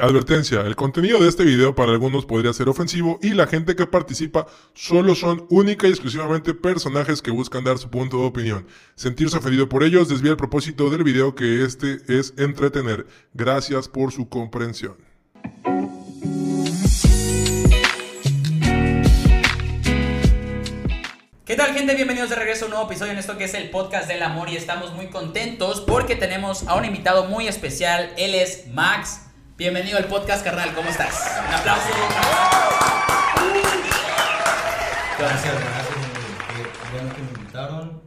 Advertencia, el contenido de este video para algunos podría ser ofensivo y la gente que participa solo son única y exclusivamente personajes que buscan dar su punto de opinión. Sentirse ofendido por ellos desvía el propósito del video que este es entretener. Gracias por su comprensión. ¿Qué tal gente? Bienvenidos de regreso a un nuevo episodio en esto que es el podcast del amor y estamos muy contentos porque tenemos a un invitado muy especial. Él es Max. Bienvenido al podcast, carnal. ¿Cómo estás? Un aplauso. Gracias, gracias. Qué bueno que me invitaron.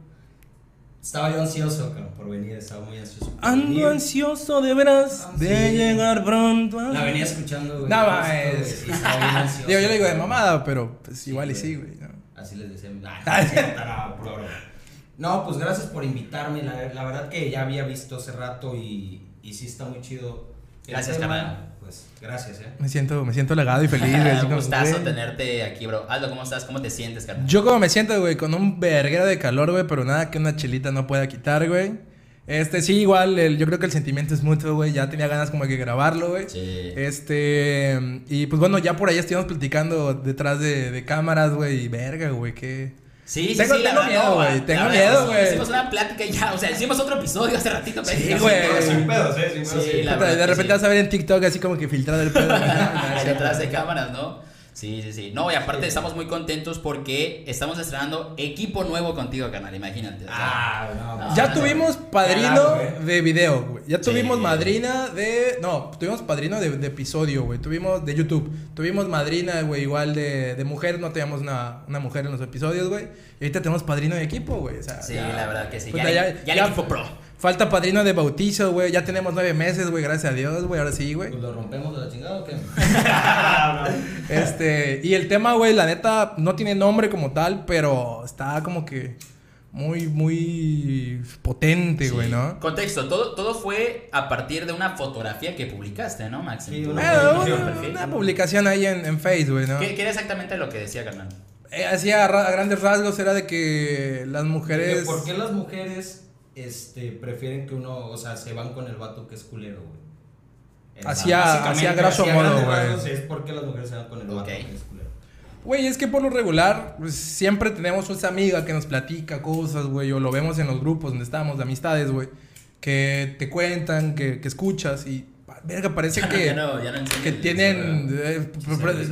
Estaba yo ansioso cabrón, por venir, estaba muy ansioso. por venir. Ando ansioso de veras Sí. de llegar pronto. a- La venía escuchando, güey. Sí, estaba bien ansioso. Digo, yo le digo de mamada, pero pues igual y güey. sí, güey. ¿no? Así les decía. Ah. No, pues gracias por invitarme. La, la verdad que ya había visto hace rato y, y sí está muy chido. Gracias, carnal. Pues gracias, eh. Me siento, me siento legado y feliz, güey. Un gustazo güey. tenerte aquí, bro. Aldo, ¿cómo estás? ¿Cómo te sientes, carnal? Yo como me siento, güey, con un verguero de calor, güey, pero nada que una chelita no pueda quitar, güey. Este, sí, igual, el- yo creo que el sentimiento es mutuo, güey. Ya tenía ganas como de grabarlo, güey. Sí. Este, y pues bueno, ya por ahí estuvimos platicando detrás de, de cámaras, güey, y verga, güey, que... Sí, sí, Tengo- sí, la tengo verdad, miedo, güey, tengo miedo, hicimos- güey. Hicimos una plática y ya, o sea, hicimos otro episodio hace ratito. Sí, güey. Sin pedos, eh, sin pedos. Sí, sí. la Puta, verdad de repente sí. vas a ver en TikTok así como que filtrado el pedo. detrás de cámaras, ¿no? Sí, sí, sí. No, y aparte estamos muy contentos porque estamos estrenando equipo nuevo contigo, canal, imagínate. Ah, no, No, pues, Ya no, tuvimos padrino Claro, güey. de video, güey. Ya Sí. tuvimos madrina de. No, tuvimos padrino de, de episodio, güey. Tuvimos de YouTube. Tuvimos madrina, güey, igual de, de mujer. No teníamos una, una mujer en los episodios, güey. Y ahorita tenemos padrino de equipo, güey. O sea, Sí, ya- la verdad que sí. Ya- ya, ya- el equipo pro. Falta padrino de bautizo, güey. Ya tenemos nueve meses, güey. Gracias a Dios, güey. Ahora sí, güey. Pues lo rompemos de la chingada o qué? Este, y el tema, güey, la neta, no tiene nombre como tal, pero está como que muy, muy potente, güey, Sí. ¿no? Contexto, todo, todo fue a partir de una fotografía que publicaste, ¿no, Max? Sí, una Eh, una, publicación ahí en, en Facebook, güey, ¿no? ¿Qué, qué era exactamente lo que decía, carnal? Eh, Hacía a grandes rasgos, era de que las mujeres... ¿Por qué las mujeres este, prefieren que uno, o sea, se van con el vato que es culero, güey? Hacía- Básicamente, hacía grosso así a modo, güey. Es porque las mujeres se van con el vato que es culero. Güey, es que por lo regular, pues, siempre tenemos esa amiga que nos platica cosas, güey, o lo vemos en los grupos donde estamos de amistades, güey, que te cuentan, que, que escuchas y... Verga, parece Ya que... ya no- ya no enseñas. que tienen eh,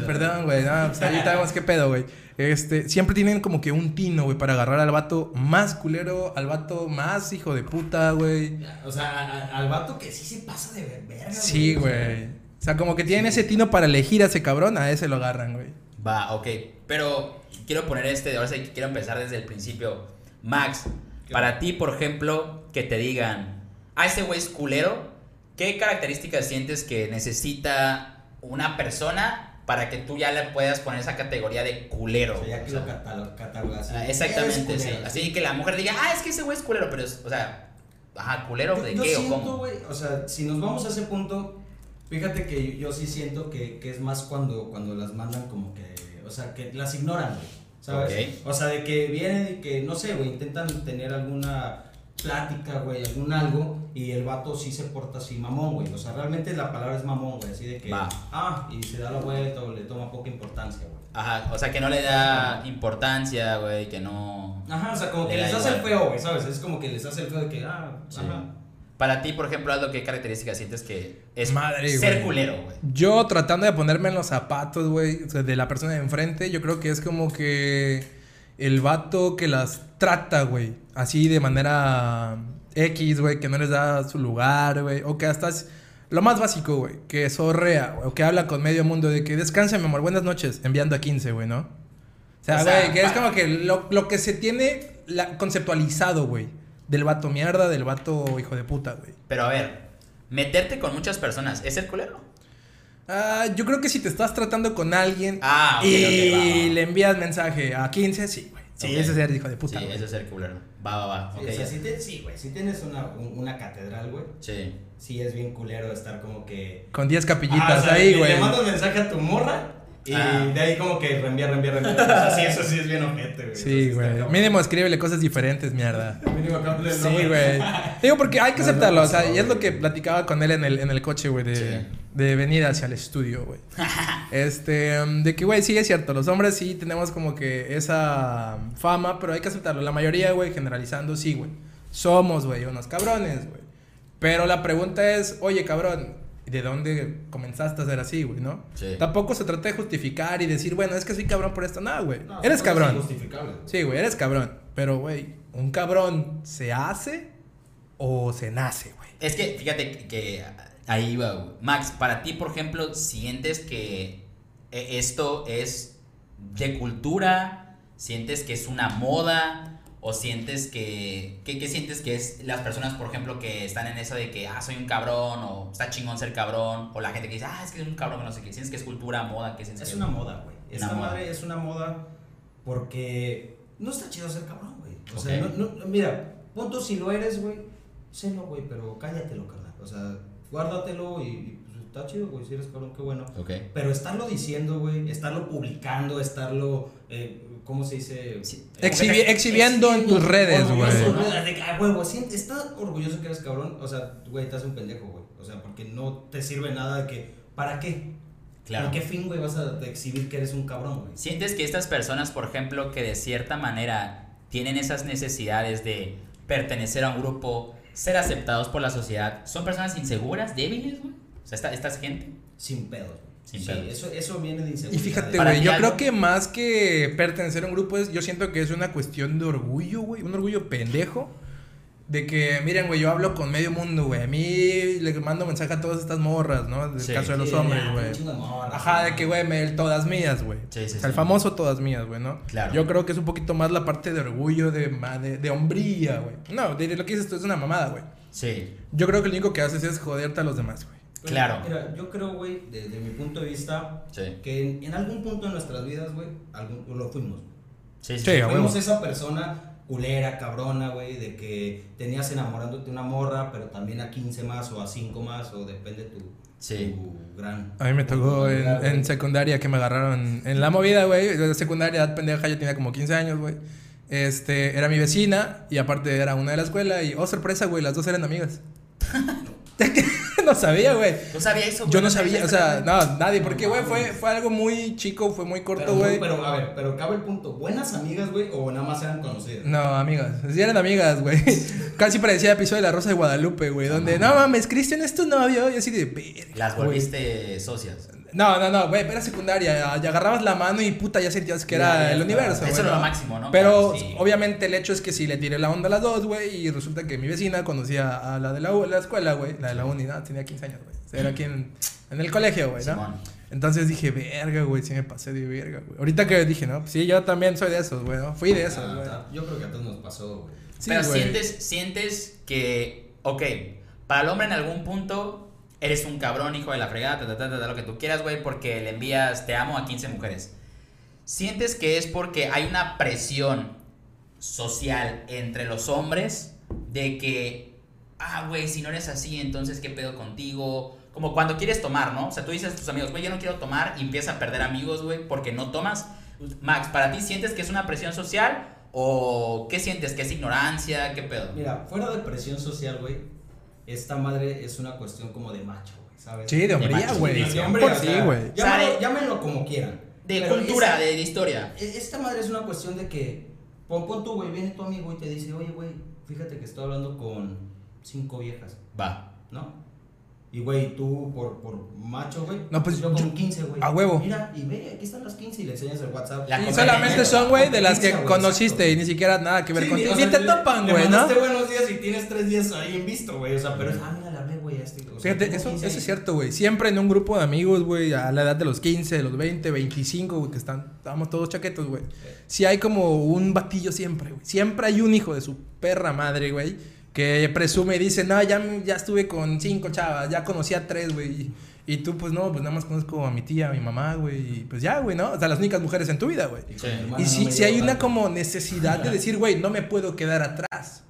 perdón güey no, pues ahorita vemos qué pedo güey este siempre tienen como que un tino güey para agarrar al vato más culero al vato más hijo de puta güey O sea, a- a- al vato que sí se pasa de ver- verga. sí güey o sea como que tienen ese tino para elegir a ese cabrón a ese lo agarran güey Va, ok. Pero quiero poner este, ahora sí quiero empezar desde el principio. Max, ¿Qué? para ti, por ejemplo, que te digan, ah, ese güey es culero, ¿qué características sientes que necesita una persona para que tú ya le puedas poner esa categoría de culero? O sea, ya O que sea, lo catalo- catalogas. ah, exactamente, sí. Así que la mujer diga, ah, es que ese güey es culero, pero es, o sea, ajá, culero de Yo qué o siento, cómo. güey, o sea, si nos vamos a ese punto, fíjate que yo, yo sí siento que, que es más cuando, cuando las mandan como que, o sea, que las ignoran, güey, ¿sabes? O sea, de que vienen y que, no sé, güey, intentan tener alguna plática, güey, algún algo, y el vato sí se porta así mamón, güey, o sea, realmente la palabra es mamón, güey, así de que, Va. ah, y se da la vuelta o le toma poca importancia, güey. Ajá, o sea, que no le da importancia, güey, que no... Ajá, o sea, como que Le les hace el feo, güey, ¿sabes? Es como que les hace el feo de que, ah, Sí. ajá. Para ti, por ejemplo, Aldo, ¿qué características sientes que es Madre, ser güey. culero, güey? yo tratando de ponerme en los zapatos güey o sea, de la persona de enfrente yo creo que es como que el vato que las trata güey así de manera X güey que no les da su lugar güey o que hasta es lo más básico güey que sorrea güey, o que habla con medio mundo de que descansa mi amor buenas noches enviando a 15 güey no o sea güey que es como que lo, lo que se tiene la- conceptualizado güey del vato mierda del vato hijo de puta güey Pero a ver, meterte con muchas personas, ¿es ser culero? Ah, yo creo que si te estás tratando con alguien Ah, y ok, va, va. le envías mensaje a 15, sí, güey. Sí, Ok. ese es ser hijo de puta. sí, güey. eso es ser culero. Va, va, va. Sí, o sea, si te- sí, güey, si tienes una, un- una catedral, güey, Sí. sí es bien culero estar como que... Con 10 Ah, capillitas o sea, ahí, güey. Le mandas mensaje a tu morra y Ah. de ahí como que reenvía, reenvía, reenvía. O sea, sí, eso sí es bien ojete, güey. Sí, güey. Mínimo escríbele cosas diferentes, mierda. Mínimo acá, Sí, güey. Digo, porque hay que aceptarlo. O sea, y es lo que platicaba con él en el, en el coche, güey. De, Sí. de venir hacia el estudio, güey. este, um, de que, güey, sí es cierto, los hombres sí tenemos como que esa fama, pero hay que aceptarlo. La mayoría, güey, generalizando, sí, güey. Somos, güey, unos cabrones, güey. Pero la pregunta es, oye, cabrón, ¿de dónde comenzaste a ser así, güey, no? Sí. Tampoco se trata de justificar y decir, bueno, es que soy cabrón por esto. No, güey. No, eres cabrón. Sí, güey, eres cabrón. Pero, güey, ¿un cabrón se hace o se nace, güey? Es que, fíjate que, ahí va, güey. Max, para ti, por ejemplo, ¿sientes que eh, esto es de cultura? ¿Sientes que es una moda? ¿O sientes que... ¿Qué, qué sientes que es las personas, por ejemplo, que están en eso de que, ah, soy un cabrón, o está chingón ser cabrón, o la gente que dice, ah, es que es un cabrón, no sé qué. ¿Sientes que es cultura, moda? ¿Qué sientes Es que una moda, güey. Esta moda. madre es una moda porque no está chido ser cabrón, güey. O sea, Ok. no, no- mira, punto si lo eres, güey, sélo, güey, pero cállatelo, carnal. O sea, guárdatelo y, y, pues, está chido, güey, si eres cabrón, qué bueno. Ok. Pero estarlo diciendo, güey, estarlo publicando, estarlo, eh, ¿cómo se dice? Sí. Eh, Exhibi- exhibiendo en tus redes, güey. ¿no? De que, ah, huevo, siente- está orgulloso que eres cabrón, o sea, güey, te hace un pendejo, güey. O sea, porque no te sirve nada de que, ¿para qué? Claro. ¿Con qué fin, güey, vas a exhibir que eres un cabrón, güey? ¿Sientes que estas personas, por ejemplo, que de cierta manera tienen esas necesidades de pertenecer a un grupo, ser aceptados por la sociedad, son personas inseguras, débiles, güey? O sea, esta, esta gente. Sin pedos, güey. Sin sí. Eso, eso viene de Y inseguridad. fíjate, Para güey, yo algo- creo que más que pertenecer a un grupo, es, yo siento que es una cuestión de orgullo, güey, un orgullo pendejo. De que, miren, güey, yo hablo con medio mundo, güey. A mí le mando mensaje a todas estas morras, ¿no? Del Sí. caso de los hombres, güey. Ajá, de que, güey, me- todas mías, güey. Sí, sí, el sí. famoso todas mías, güey, ¿no? Claro. Yo creo que es un poquito más la parte de orgullo, de, ma- de, de hombría, güey. No, de, de lo que dices tú es una mamada, güey. Sí, Yo creo que lo único que haces es joderte a los demás, güey. Claro. Mira, yo creo, güey, desde mi punto de vista, sí. que en, en algún punto de nuestras vidas, güey, algún- lo fuimos. Sí, sí. Sí, Fuimos esa persona culera, cabrona, güey, de que tenías enamorándote una morra, pero también a 15 más o a 5 más, o depende tu, Sí. tu gran... A mí me tocó en, en secundaria que me agarraron en la movida, güey. De secundaria, edad pendeja, yo tenía como 15 años, güey. Este, era mi vecina y aparte era una de la escuela y, oh, sorpresa, güey, las dos eran amigas. no sabía, güey. ¿No sabía eso? Yo güey? no sabía, o sea, no, nadie, porque, güey, fue, fue algo muy chico, fue muy corto, güey. pero, a ver, pero cabe el punto, ¿buenas amigas, güey, o nada más eran conocidas? No, amigas. Sí eran amigas, güey. Casi parecía episodio de La Rosa de Guadalupe, güey. Donde, no mames, Cristian es tu novio. Y así de, Las volviste socias. No, no, no, güey, era secundaria. Ya agarrabas la mano y puta, ya sentías que era el universo. Eso era lo máximo, ¿no? Pero Claro, sí. obviamente el hecho es que si le tiré la onda a las dos, güey, y resulta que mi vecina conocía a la de la, U- la escuela, güey, la de la uni, no, tenía 15 años, güey. Era aquí en, en el colegio, güey, ¿no? Simón. Entonces dije, verga, güey, sí me pasé de verga, güey. Ahorita que dije, no, sí, yo también soy de esos, güey, ¿no? Fui de esos, Ah, güey. yo creo que a todos nos pasó, güey. Sí, Pero güey. sientes, sientes que, ok, para el hombre en algún punto eres un cabrón, hijo de la fregada, ta, ta, lo que tú quieras, güey, porque le envías te amo a 15 mujeres. ¿Sientes que es porque hay una presión social entre los hombres de que, ah, güey, si no eres así, entonces qué pedo contigo? Como cuando quieres tomar, ¿no? O sea, tú dices a tus amigos, güey, yo no quiero tomar y empiezas a perder amigos, güey, porque no tomas. Max, ¿para ti sientes que es una presión social o qué sientes? ¿Que es ignorancia? ¿Qué pedo? Mira, fuera de presión social, güey, esta madre es una cuestión como de macho, güey, ¿sabes? Sí, de hombría, güey. De sí, hombre, o sí, sea, güey. Llámenlo, Sale- llámenlo como quieran. De cultura, de, de historia. e- Esta madre es una cuestión de que, pon, pon tú, güey, viene tu amigo y te dice, oye, güey, fíjate que estoy hablando con cinco viejas, Va. ¿no? Y, güey, tú por, por macho, güey, No, pues, yo con yo- 15, güey. a huevo. Mira, y ve, aquí están las 15 y le enseñas el WhatsApp. La Y solamente son, güey, de las que conociste exacto. y ni siquiera nada que ver Sí, contigo. o sea, te le- topan, güey, ¿no? mandaste buenos días y tienes tres días ahí en visto, güey. O sea, pero es, ah, mira, hablé, güey, este. o sea, Fíjate, eso, 15 eso es cierto, güey. Siempre en un grupo de amigos, güey, a la edad de los 15, de los 20, 25, güey, que están, estábamos todos chaquetos, güey. Sí hay como un batillo siempre, güey. Siempre hay un hijo de su perra madre, güey, que presume y dice, no, ya, ya estuve con cinco chavas, ya conocí a tres, güey. Y, y tú, pues no, pues nada más conozco a mi tía, a mi mamá, güey. Y pues ya, güey, ¿no? O sea, las únicas mujeres en tu vida, güey. Sí. Y si, me si hay una como necesidad de decir, güey, no me puedo quedar atrás.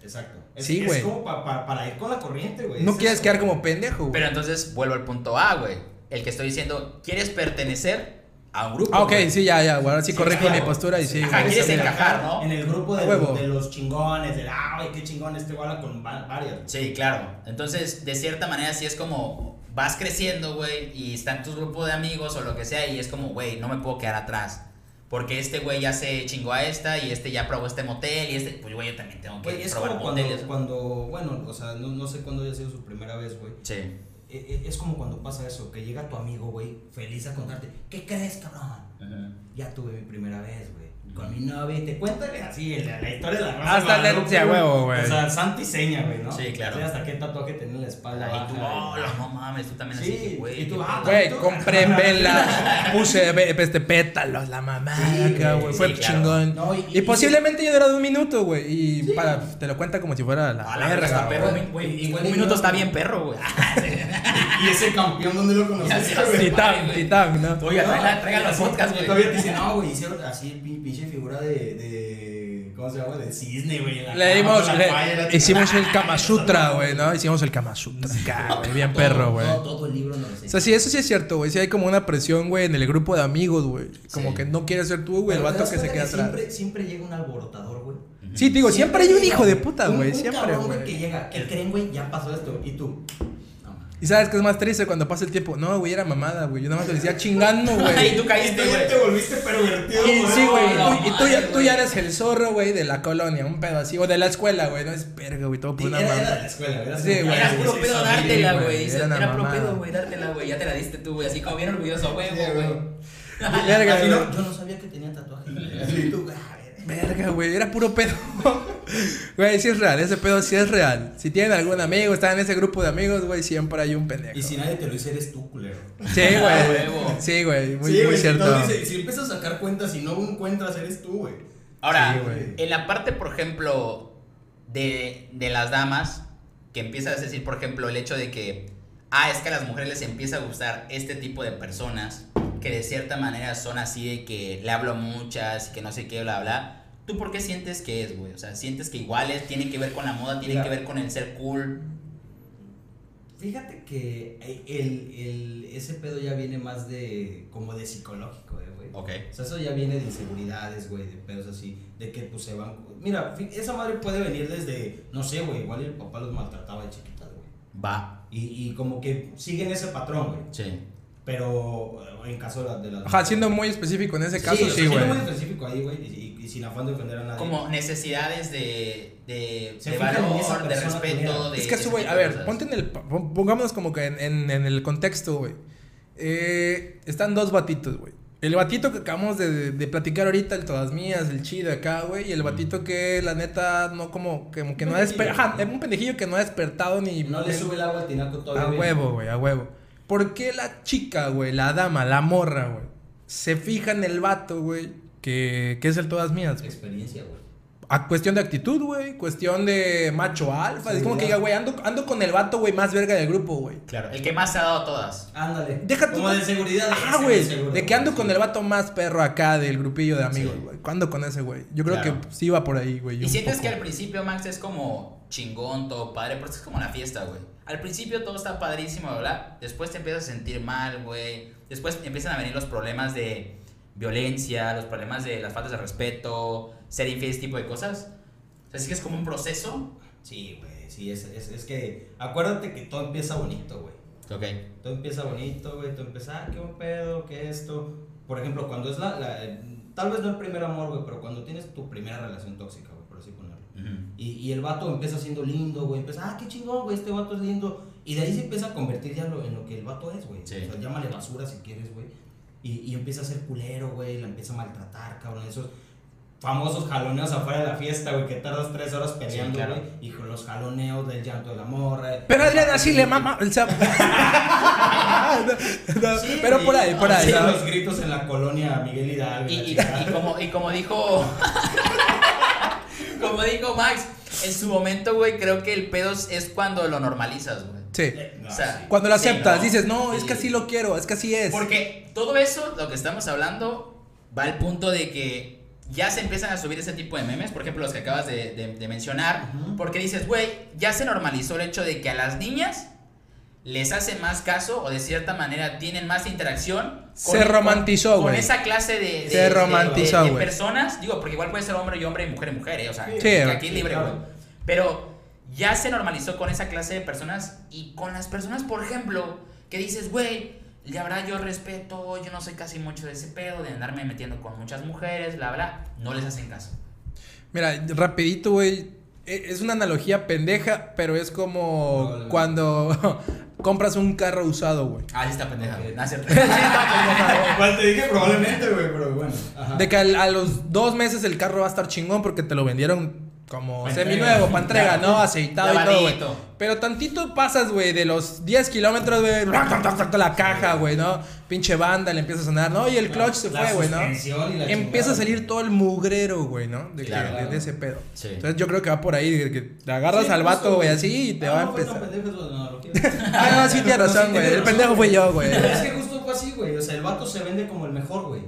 Exacto. Es, Sí, es güey. como pa- pa- para ir con la corriente, güey. No es quieres eso. quedar como pendejo, güey. Pero entonces vuelvo al punto A, güey. El que estoy diciendo, ¿quieres pertenecer a un grupo? Ah, ok, güey? sí, ya, ya. Ahora sí Sí, corrijo claro. mi postura y sí, Ajá, güey. quieres Quieres encajar, ¿no? En el grupo de, los, de los chingones, de, ah, güey, qué chingón este habla con va- varias. Sí, claro. Entonces, de cierta manera, sí es como. vas creciendo, güey, y está en tu grupo de amigos o lo que sea, y es como, güey, no me puedo quedar atrás. Porque este güey ya se chingó a esta, y este ya probó este motel, y este, pues güey, yo también tengo que Güey, es probar como cuando, moteles. cuando, bueno, o sea, no, no sé cuándo haya sido su primera vez, güey. Sí. E- e- Es como cuando pasa eso, que llega tu amigo, güey, feliz a contarte, ¿qué crees, cabrón? Ya tuve mi primera vez, güey. Con mi novia y te cuenta güey, así la, la historia de la raza. Hasta de Guadalupe, sí, a huevo, güey. O sea, santo y seña, güey, ¿no? Sí, claro. Así hasta qué tatuaje tenía en la espalda. y tú, baja, oh, güey. no mames, tú también Sí, así, que, güey. y tú, ah, pedo". Güey, compré en vela, puse este pétalos, la mamá Sí, acá, güey, sí, Fue claro. chingón. No, y- y, y- posiblemente yo durado un minuto, güey. Y para, te lo cuenta como si fuera la, Ah, la verga, está güey. perro, güey. Igual Un minuto está bien perro, güey. Y ese campeón, ¿dónde lo conociste? Titán, titán, ¿no? Oiga, traigan, traigan los podcasts, güey. Todavía te dicen, no, güey, hicieron así pin- pinche figura de, de. ¿Cómo se llama? De cisne, güey. la Le dimos, le- hicimos el Kama Sutra, güey, ¿no? Hicimos el Kama Sutra güey. Bien Todo- perro, güey. Todo, todo el libro no lo sé. O sea, sí, eso sí es cierto, güey. Sí hay como una presión, güey, en el grupo de amigos, güey. Como Sí. que no quieres ser tú, güey, el vato que se queda atrás. Siempre, siempre llega un alborotador, güey. Sí, te digo, siempre, hay un hijo de puta, güey. Siempre, güey. que llega. ¿Qué creen, güey? Ya pasó esto. Y tú. Y sabes qué es más triste cuando pasa el tiempo. No, güey, era mamada, güey. Yo nada más te decía chingando, güey. Ahí tú Y caíste, ya güey. te volviste pervertido, Y sí, güey. no, y tú- y tú, ya, tú ya güey. eres el zorro, güey, de la colonia. Un pedo así. O de la escuela, güey. No es verga, güey. Todo por Y una era, era de mamada. la escuela, era Sí, güey. Era puro pedo dártela, güey, güey. Era puro mamada. pedo, güey, dártela, güey. Ya te la diste tú, güey. Así como bien orgulloso, güey, güey. güey. Güey. yo no sabía que tenía tatuaje. Verga. Güey, era puro pedo. Güey, sí es real, ese pedo sí es real. Si tienen algún amigo, están en ese grupo de amigos, güey, siempre hay un pendejo. Y si nadie te lo dice, eres tú, culero. Sí, güey. Sí, güey, muy, sí, cierto. dice- si empiezas a sacar cuentas y no encuentras, eres tú, güey. Ahora, Sí, en la parte, por ejemplo, de, de las damas, que empiezas a decir, por ejemplo, el hecho de que, ah, es que a las mujeres les empieza a gustar este tipo de personas, que de cierta manera son así de que le hablo muchas y que no sé qué, bla, bla. ¿Tú por qué sientes que es, güey? O sea, ¿sientes que igual es, tiene que ver con la moda, tiene Mira. que ver con el ser cool? Fíjate que el, el, ese pedo ya viene más de, como de psicológico, eh, güey. Ok. O sea, eso ya viene de inseguridades, güey, de pedos así, de que pues se van... Mira, esa madre puede venir desde, no sé, güey, igual el papá los maltrataba de chiquitas, güey. Va. Y, y como que siguen ese patrón, güey. Sí. Pero eh, en caso de, la- de las... Ajá, siendo muy específico en ese caso, sí, siendo güey. muy específico ahí, güey, y, y- y sin afán de ofender a nadie. Como necesidades de, de, de valor, respeto, de... Es que güey, a ver, cosas. ponte en el. pon- Pongámonos como que en, en- en el contexto, güey. Eh, están dos batitos, güey. El batito que acabamos de, de platicar ahorita, el todas mías, el chido acá, güey. Y el batito que la neta no como, como que no ha despertado. Ajá, un pendejillo que no ha despertado ni. No le sube el agua al tinaco todavía. A huevo, güey, a huevo. ¿Por qué la chica, güey, la dama, la morra, güey, se fija en el vato, güey, que, que es el todas mías? Experiencia, güey. A cuestión de actitud, güey. Cuestión de macho alfa. Es como que diga, güey, ando, ando con el vato, güey, más verga del grupo, güey. Claro, el que más se ha dado a todas. Ándale. Deja tú. Como de seguridad. Ah, güey. De que ando con sí. el vato más perro acá del grupillo de amigos, Sí. güey. ¿Cuándo con ese, güey? Yo creo Claro. que sí va por ahí, güey. Y sientes poco. que al principio, Max, es como chingón, todo padre, pero es como la fiesta, güey. Al principio todo está padrísimo, ¿verdad? Después te empiezas a sentir mal, güey. Después empiezan a venir los problemas de violencia, los problemas de las faltas de respeto, ser infiel, ese tipo de cosas. O sea, sí que es como un proceso. Sí, güey. Sí, es, es, es que. Acuérdate que todo empieza bonito, güey. Ok. Todo empieza bonito, güey. Todo empieza, ah, qué un pedo, qué esto. Por ejemplo, cuando es la. la- tal vez no el primer amor, güey, pero cuando tienes tu primera relación tóxica, güey, ponerlo. Y, y el vato empieza siendo lindo, güey. Empieza, ah, qué chingón, güey, este vato es lindo. Y de ahí se empieza a convertir ya lo- en lo que el vato es, güey. Sí. O sea, llámale basura si quieres, güey. Y, y empieza a ser culero, güey. La empieza a maltratar, cabrón. Esos famosos jaloneos afuera de la fiesta, güey, que tardas tres horas peleando, claro. güey. Y con los jaloneos del llanto de la morra. Pero Adrián así le mama el. No, no, Sí, pero por ahí, por ahí. Sí, ¿sabes? los gritos en la colonia Miguel Hidalgo. Y como, y como dijo. como dijo Max, en su momento, güey, creo que el pedo es cuando lo normalizas, güey. Sí. Eh, no, o sea, sí. Cuando lo Sí, aceptas, ¿no? dices, no, es que así lo quiero, es que así es. Porque todo eso, lo que estamos hablando, va al punto de que ya se empiezan a subir ese tipo de memes, por ejemplo, los que acabas de, de- de mencionar, porque dices, güey, ya se normalizó el hecho de que a las niñas les hacen más caso o de cierta manera tienen más interacción. Se romantizó, con, güey. esa clase de, de- Se de- romantizó, de- de personas, digo, porque igual puede ser hombre y hombre y mujer y mujer, ¿eh? o sea, Sí, aquí es libre, claro. güey. Pero ya se normalizó con esa clase de personas y con las personas, por ejemplo, que dices, güey, la verdad yo respeto, yo no soy casi mucho de ese pedo, de andarme metiendo con muchas mujeres, bla, bla, no les hacen caso. Mira, rapidito, güey. E- Es una analogía pendeja, pero es como cuando compras un carro usado, güey. Ah, sí está pendeja, güey. No te dije probablemente, güey, pero bueno. Ajá. De que a los dos meses el carro va a estar chingón porque te lo vendieron como seminuevo, para entrega, ¿no? Aceitado y todo, güey. Pero tantito pasas, güey, de los 10 kilómetros, güey, la caja, güey, ¿no? Pinche banda le empieza a sonar, ¿no? Y el clutch se fue, güey, ¿no? Empieza a salir todo el mugrero, güey, ¿no? De, que- de- ese pedo. Sí. Entonces yo creo que va por ahí, de que te agarras al vato, güey, así y te Ah, va a fue empezar. Ah, no, sí tienes razón, güey. El pendejo fui yo, güey. Es que justo fue así, güey. O sea, el vato se vende como el mejor, güey.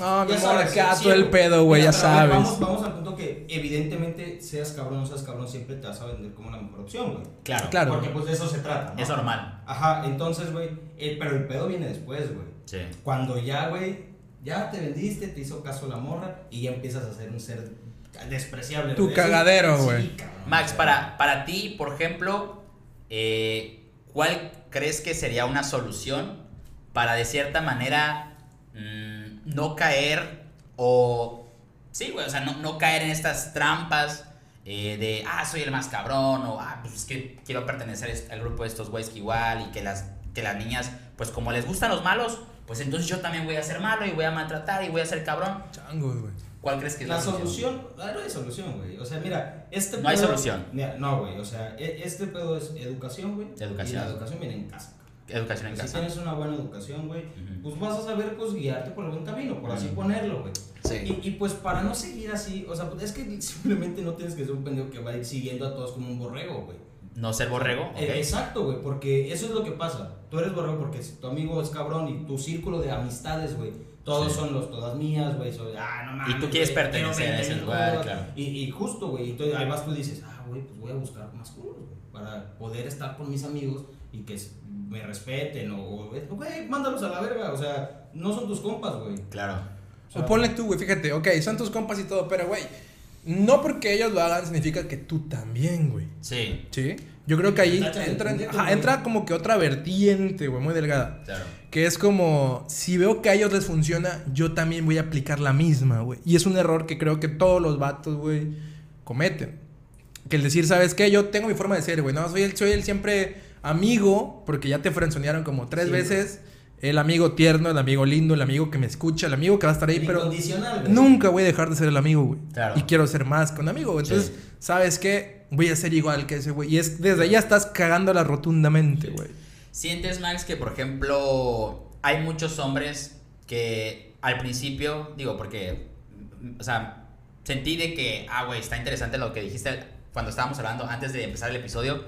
Ah, Ya mi amor, sabes, acá todo el pedo, güey, ya sabes. Vamos, vamos al punto que, evidentemente, seas cabrón o seas cabrón, siempre te vas a vender como la mejor opción, güey. Claro. Claro. Porque, pues, de eso se trata, ¿no? Es normal. Ajá, entonces, güey. eh, pero el pedo viene después, güey. Sí. Cuando ya, güey, ya te vendiste, te hizo caso la morra y ya empiezas a ser un ser despreciable. Tu cagadero, güey. Max, para, para ti, por ejemplo, eh, ¿cuál crees que sería una solución para de cierta manera mm, no caer o... Sí, güey, o sea, no, no caer en estas trampas eh, de, ah, soy el más cabrón o, ah, pues es que quiero pertenecer al grupo de estos güeyes que igual y que las, que las niñas, pues como les gustan los malos, pues entonces yo también voy a ser malo y voy a maltratar y voy a ser cabrón. Changos, güey. ¿Cuál crees que es La solución, ah, no hay solución, güey. O sea, mira, este No hay solución. Mira, no, güey. O sea, e- este pedo es educación, güey. Educación. Y la educación viene en casa. Educación en si casa. tienes una buena educación, güey, pues vas a saber, pues, guiarte por el buen camino, por así ponerlo, güey. Sí. Y, y, pues para no seguir así, o sea, pues, es que simplemente no tienes que ser un pendejo que va a ir siguiendo a todos como un borrego, güey. No ser borrego. Eh, Exacto, güey, porque eso es lo que pasa. Tú eres borrego porque si tu amigo es cabrón y tu círculo de amistades, güey, todos Sí. son los todas mías, güey, soy, ah, no mames. Y tú quieres pertenecer a ese lugar, claro. Y, y justo, güey, entonces ahí vas tú dices, ah, güey, pues voy a buscar más culos, güey, para poder estar con mis amigos y que me respeten o, güey, mándalos a la verga, o sea, no son tus compas, güey. Claro. O sea, O ponle tú, güey, fíjate, ok, son tus compas y todo, pero, güey, no porque ellos lo hagan significa que tú también, güey. Sí, ¿Sí? Yo creo que ahí entra, ajá, entra como que otra vertiente, güey, muy delgada. claro. Que es como, si veo que a ellos les funciona, yo también voy a aplicar la misma, güey. Y es un error que creo que todos los vatos, güey, cometen. Que el decir, ¿sabes qué? Yo tengo mi forma de ser, güey. No, soy el, soy el siempre amigo, porque ya te frenzonearon como tres Sí, veces. El amigo tierno, el amigo lindo, el amigo que me escucha, el amigo que va a estar ahí, el pero güey. nunca voy a dejar de ser el amigo, güey. Claro. Y quiero ser más con amigo. Entonces, Sí. ¿sabes qué? Voy a ser igual que ese, güey. Y es desde ahí ya estás cagándola rotundamente, güey. ¿Sientes, Max, que por ejemplo hay muchos hombres que al principio, digo, porque, o sea, sentí de que, ah, güey, está interesante lo que dijiste cuando estábamos hablando antes de empezar el episodio.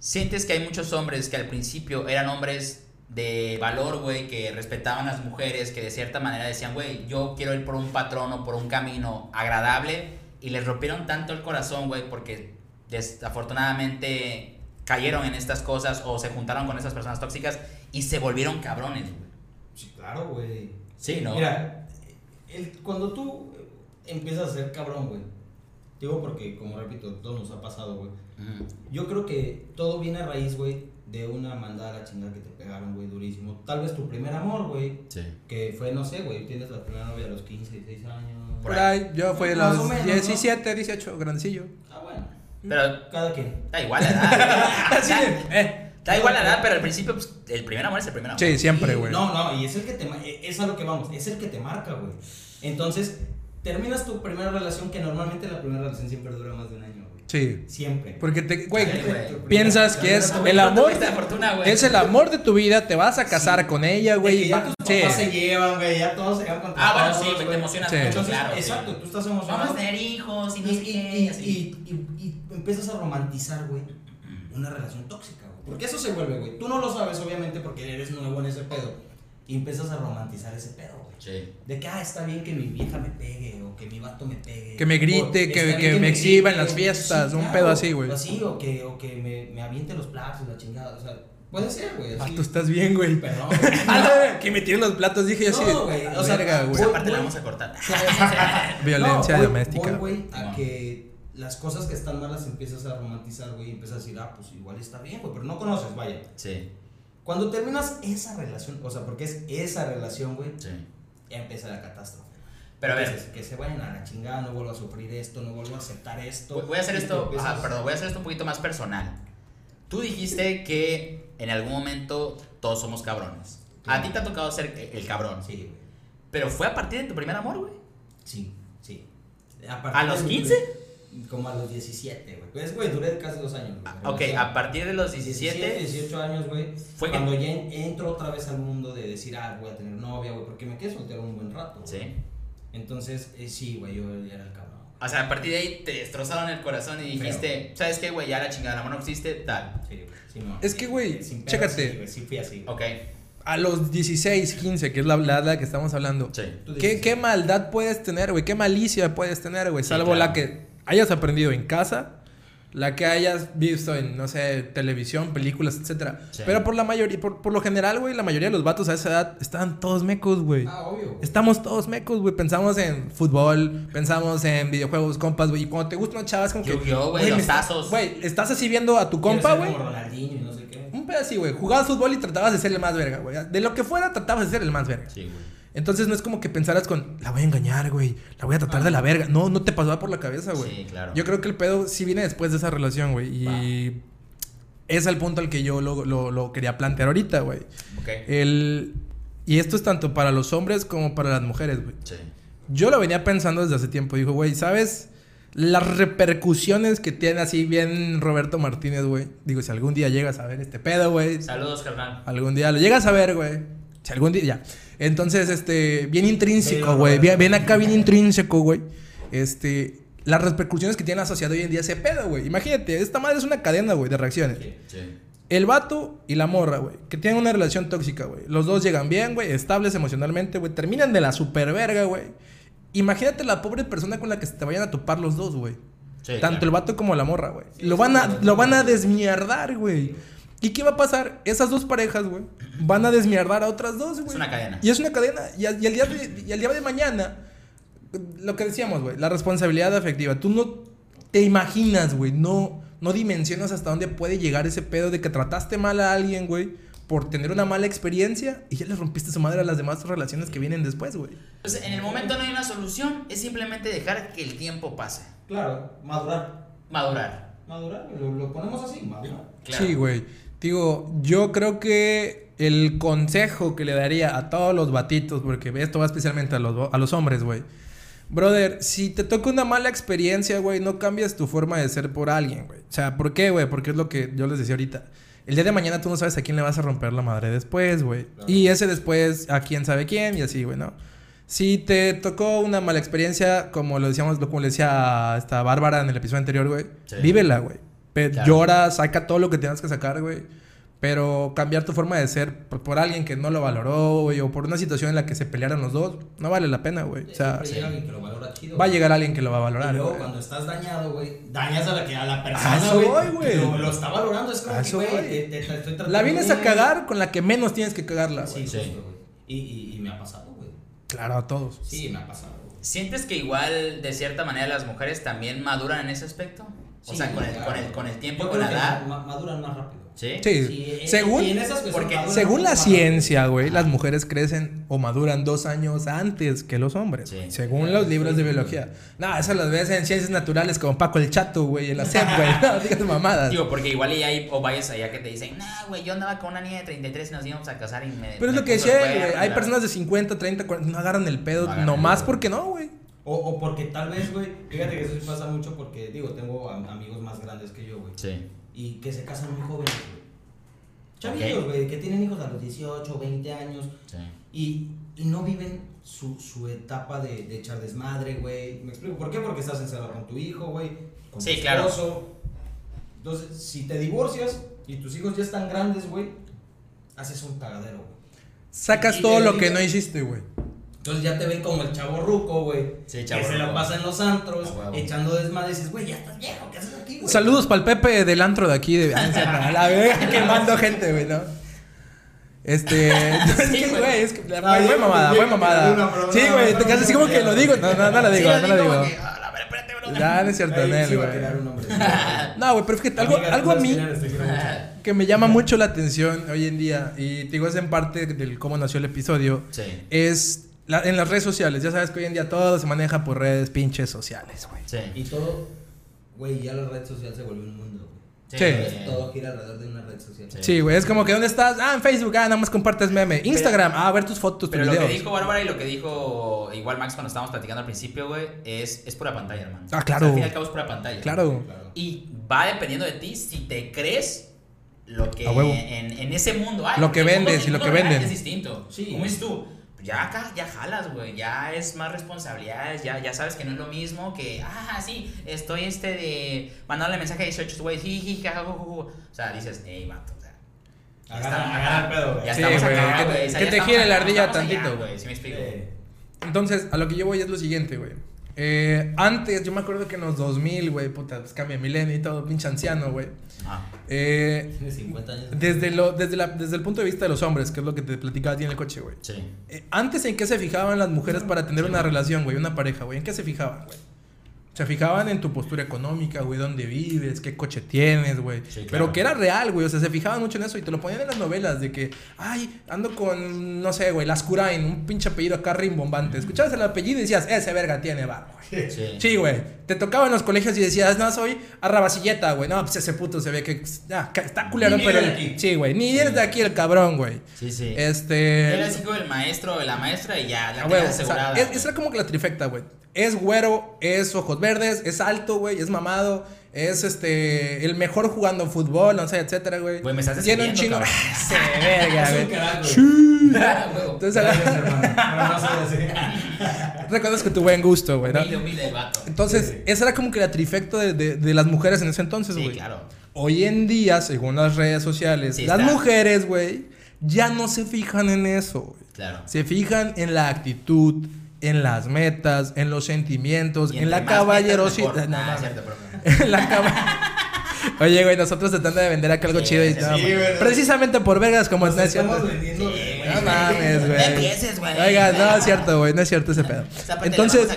¿Sientes que hay muchos hombres que al principio eran hombres de valor, güey, que respetaban a las mujeres, que de cierta manera decían, güey, yo quiero ir por un patrón o por un camino agradable, y les rompieron tanto el corazón, güey, porque desafortunadamente cayeron en estas cosas o se juntaron con esas personas tóxicas y se volvieron cabrones, güey. Sí, claro, güey. Sí, ¿no? Mira, el- cuando tú empiezas a ser cabrón, güey. Digo porque, como repito, todo nos ha pasado, güey. Yo creo que todo viene a raíz, güey, de una mandada a la chingada que te pegaron, güey, durísimo. Tal vez tu primer amor, güey, Sí. que fue, no sé, güey, tienes la primera novia a los 15, 16 años. Por ahí, yo fui a los menos, ¿no? 17, 18, grandecillo. Ah, bueno. Pero Cada quien. da igual la edad. Así da, de, eh. da igual la edad, pero al principio, pues, el primer amor es el primer amor. Sí, siempre, güey. No, no, y es el que te. e- Es a lo que vamos, es el que te marca, güey. Entonces, terminas tu primera relación, que normalmente la primera relación siempre dura más de un año. Sí. Siempre. Porque te, güey, Sí, piensas que es el amor. de fortuna, güey. Es el amor de tu vida, te vas a casar con ella, güey. ya tus sí. papás se llevan, güey, ya todos se llevan contra Ah, bueno, todos, sí, güey, te emocionas Sí. mucho, Entonces, claro. sí. exacto, tú estás emocionado. Vamos a tener hijos y y, no sé y- qué, y- y- y- y empiezas a romantizar, güey, una relación tóxica, güey. Porque eso se vuelve, güey. Tú no lo sabes, obviamente, porque eres nuevo en ese pedo. Y empiezas a romantizar ese pedo, güey. Sí. De que, ah, está bien que mi vieja me pegue, o que mi vato me pegue. Que me grite, o que- que me exhiba en las fiestas, un pedo así, güey. Así, o que, o que me, me aviente los platos, la chingada, o sea, puede ser, güey. Ah, así. tú estás bien, güey. Perdón. Ah, que me tiren los platos, dije yo así. No, güey, o sea, verga, güey. Esa parte la vamos a cortar. Violencia No, voy- doméstica. Güey, a No. que las cosas que están malas empiezas a romantizar, güey, y empiezas a decir, ah, pues igual está bien, güey, pero no conoces, vaya. Sí. Cuando terminas esa relación, o sea, porque es esa relación, güey, Sí. Empieza la catástrofe. Pero a ver, que se vayan a la chingada, no vuelvo a sufrir esto, no vuelvo a aceptar esto. voy a hacer esto, ajá, perdón, voy a hacer esto un poquito más personal. Tú dijiste que en algún momento todos somos cabrones. A ti te ha tocado ser el- el cabrón. Sí, güey. Pero fue a partir de tu primer amor, güey. Sí, sí. ¿A los de- 15? Como a los 17, güey. Pues, güey, duré casi dos años. güey. Ok, a partir de los 17. 18 años, güey. Fue que- cuando ya en- entro otra vez al mundo de decir, ah, voy a tener novia, güey, porque me quedé soltero un buen rato. güey. Sí. Entonces, eh, sí, güey, yo ya era el cabrón. O sea, a partir de ahí te destrozaron el corazón y dijiste, ¿sabes qué, güey? Ya la chingada, el amor no existe, tal. Sí, güey. Sí, no. Es que, güey, Sin chécate. Sí, güey, sí fui así. Ok. A los 16, 15, que es la la edad que estamos hablando. Sí. ¿Qué, qué maldad puedes tener, güey? ¿Qué malicia puedes tener, güey? Sí, Salvo claro. la que hayas aprendido en casa, la que hayas visto en, no sé, televisión, películas, etcétera. Sí. Pero por la mayoría, por, por lo general, güey, la mayoría de los vatos a esa edad estaban todos mecos, güey. Ah, obvio. Estamos todos mecos, güey. Pensamos en fútbol, pensamos en videojuegos, compas, güey. Y cuando te gusta una chava es como que. Yu-Gi-Oh, güey, los tazos. Güey, estás así viendo a tu compa, güey. no sé qué. Un pedo así, güey. Jugabas fútbol y tratabas de ser el más verga, güey. De lo que fuera, tratabas de ser el más verga. Sí, güey. Entonces no es como que pensaras con, la voy a engañar, güey. La voy a tratar de la verga. No, no te pasaba por la cabeza, güey. Sí, claro. Yo creo que el pedo sí viene después de esa relación, güey. Y es el punto al que yo lo, lo- lo quería plantear ahorita, güey. Ok. El... Y esto es tanto para los hombres como para las mujeres, güey. Sí. Yo lo venía pensando desde hace tiempo. Dijo, güey, ¿sabes? Las repercusiones que tiene así bien Roberto Martínez, güey. Digo, si algún día llegas a ver este pedo, güey. Saludos, carnal. Algún día lo llegas a ver, güey. Si algún día, ya. Entonces, este, bien intrínseco, güey. Bien, bien acá, bien intrínseco, güey. Este, las repercusiones que tiene la sociedad hoy en día ese pedo, güey. Imagínate, esta madre es una cadena, güey, de reacciones. Sí. El vato y la morra, güey, que tienen una relación tóxica, güey. Los dos llegan bien, güey, estables emocionalmente, güey. Terminan de la super verga, güey. Imagínate la pobre persona con la que se te vayan a topar los dos, güey. Sí, Tanto claro. el vato como la morra, güey. Sí, lo, sí, van a, sí, lo sí. van a desmierdar, güey. ¿Y qué va a pasar? Esas dos parejas, güey, van a desmierdar a otras dos, güey. Es una cadena. Y es una cadena. Y, al- y al día de, y al día de mañana, lo que decíamos, güey, la responsabilidad afectiva. Tú no te imaginas, güey, no, no dimensionas hasta dónde puede llegar ese pedo de que trataste mal a alguien, güey, por tener una mala experiencia y ya le rompiste su madre a las demás relaciones que vienen después, güey. Pues en el momento no hay una solución, es simplemente dejar que el tiempo pase. Claro, madurar. Madurar. Madurar, lo, lo ponemos así, madurar. Claro. Sí, güey. Digo, yo creo que el consejo que le daría a todos los batitos, porque esto va especialmente a los, a los hombres, güey. Brother, si te toca una mala experiencia, güey, no cambias tu forma de ser por alguien, güey. O sea, ¿por qué, güey? Porque es lo que yo les decía ahorita. El día de mañana tú no sabes a quién le vas a romper la madre después, güey. Y ese después a quién sabe quién y así, güey, ¿no? Si te tocó una mala experiencia, como lo decíamos, como le decía a esta Bárbara en el episodio anterior, güey, Sí. vívela, güey. Pe- Claro. Llora, saca todo lo que tengas que sacar, güey. Pero cambiar tu forma de ser por, por alguien que no lo valoró, güey, o por una situación en la que se pelearon los dos, no vale la pena, güey. O sea, alguien que lo valora chido. va a llegar alguien que lo va a Y valorar, luego güey. cuando estás dañado, güey, dañas a la, que, a la A persona, eso güey. voy, güey. Lo, lo está valorando, es como A que, güey, te, te- te estoy tratando La vienes a cagar con la que menos tienes que cagarla, Sí, güey. Sí. güey. Y, y, y me ha pasado, güey. Claro, a todos. Sí, me ha pasado, güey. ¿Sientes que igual, de cierta manera, las mujeres también maduran en ese aspecto? O sea, con el, claro. con el, con el tiempo, Yo con la edad. ma- maduran más rápido. ¿Sí? Sí. Según en esas porque según la ciencia, güey, las mujeres crecen o maduran dos años antes que los hombres. Sí. Según los libros de biología. No, eso las ves en ciencias naturales como Paco el Chato, güey, en la SEP, güey. No digas mamadas. Digo, porque igual y hay o vayas allá que te dicen, nah, güey, yo andaba con una niña de 33 y nos íbamos a casar y me. Pero es me lo que decía, güey. Hay personas de 50, 30, 40, no agarran el pedo No agarran nomás el pedo. porque no, güey. O, o porque tal vez, güey, fíjate que eso sí pasa mucho porque, digo, tengo am- amigos más grandes que yo, güey. Sí. Y que se casan muy jóvenes, güey. Chavillos, güey, que tienen hijos a los 18, 20 años. Sí. Y, y no viven su, su etapa de, de echar desmadre, güey. ¿Me explico? ¿Por qué? Porque estás encerrado con tu hijo, güey. Con Sí, tu claro. esposo. Entonces, si te divorcias y tus hijos ya están grandes, güey, haces un cagadero, güey. Sacas Y- todo lo que no hiciste, güey. Entonces ya te ven como el chavo ruco, güey. Sí, que chavo se la pasa en los antros, echando desmadre y dices, güey, ya estás viejo, ¿qué haces aquí, güey? Saludos para el Pepe del antro de aquí, de a la verga, quemando gente, güey, ¿no? Este. es que, güey. es que. Fue Ah, yo mamada, fue que mamada. una Sí, güey, te no, quedas así como no, que lo digo. No, no, no lo Sí, digo, no digo. que, "Ah, la bro". Ya, no es cierto, Nel, sí iba a güey. tirar un nombre. No, güey, pero fíjate, algo, algo a mí que me llama mucho la atención hoy en día, y te digo, es en parte del cómo nació el episodio, Sí. es la- en las redes sociales. Ya sabes que hoy en día todo se maneja por redes pinches sociales, güey. Sí. Y todo, güey, ya la red social se volvió un mundo, güey. Sí. Todo gira alrededor de una red social. Sí. Sí, güey, es como que ¿dónde estás? Ah, en Facebook, ah, nada más compartes meme. Instagram, ah, a ver tus fotos, tus Pero lo que dijo Bárbara y lo que dijo igual Max cuando estábamos platicando al principio, güey, es, es pura pantalla, hermano. Ah, O sea, claro. al fin y al cabo es pura pantalla. Claro. Claro. Y va dependiendo de ti si te crees lo que en, en ese mundo hay. Lo que vendes y lo que venden. Es distinto. Sí. Como dices tú, ya acá ya jalas, güey. Ya es más responsabilidades. Ya, ya sabes que no es lo mismo que, ah, sí, estoy este de mandarle mensaje a 18 güey. jiji. O sea, dices, hey, vato. O sea, ya Agarra- estamos pedo, güey. Ya Sí, estamos acá, que. O sea, que ya te estamos gire la ardilla tantito. güey. ¿Sí me explico? Entonces, a lo que yo voy es lo siguiente, güey. Eh, antes, yo me acuerdo que en los 2000, güey, puta, pues cambia milenio y todo, pinche anciano, güey. Ah. Eh, Tiene 50 años. desde, lo, desde, la, desde el punto de vista de los hombres, que es lo que te platicaba a ti en el coche, güey. Sí. Eh, antes, ¿en qué se fijaban las mujeres para tener una relación, güey? Una pareja, güey. ¿En qué se fijaban, güey? Se fijaban en tu postura económica, güey, dónde vives, qué coche tienes, güey. Sí, claro. Pero que era real, güey. O sea, se fijaban mucho en eso y te lo ponían en las novelas de que, ay, ando con, no sé, güey, Lascurain, un pinche apellido acá rimbombante. Escuchabas el apellido y decías, ese verga tiene bar, güey. Sí. Sí, güey. Te tocaba en los colegios y decías, no, soy arrabacilleta, güey. No, pues ese puto se ve que ah, está culero, Ni pero. viene de aquí. Sí, güey. Ni eres de aquí el cabrón, güey. Sí, sí. Este. Era así como el maestro o la maestra y ya, la A tenías huevo, o sea, asegurada. es, es como que la trifecta, güey. Es güero, es ojos verdes, es alto, güey, es mamado, es este el mejor jugando fútbol, no sé, etcétera, güey. Güey, me estás Tiene un chingo. Se verga, güey. Ah, huevo. Entonces, así. reconozco tu buen gusto, güey, ¿no? Humilde, humilde el vato. Entonces, Sí, sí. esa era como que la trifecta de, de- de las mujeres en ese entonces, Sí, güey. claro. Hoy en día, según las redes sociales, Sí, las está. mujeres, güey, ya no se fijan en eso, güey. Claro. Se fijan en la actitud, en las metas, en los sentimientos, en la caballerosidad. No, Ah, pero- En la cama. Oye, güey, nosotros tratando de vender acá algo Sí, chido y sí, no, sí. Precisamente por vergas como no es cierto. estamos vendiendo. Güey. No mames, No güey. empieces, güey. Oiga, no es cierto, güey, no es cierto ese pedo. Entonces,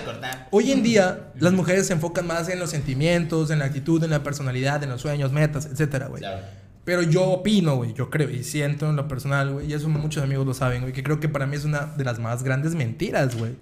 hoy en día las mujeres se enfocan más en los sentimientos, en la actitud, en la personalidad, en los sueños, metas, etcétera, güey. Pero yo opino, güey, yo creo y siento en lo personal, güey, y eso muchos amigos lo saben, güey, que creo que para mí es una de las más grandes mentiras, güey.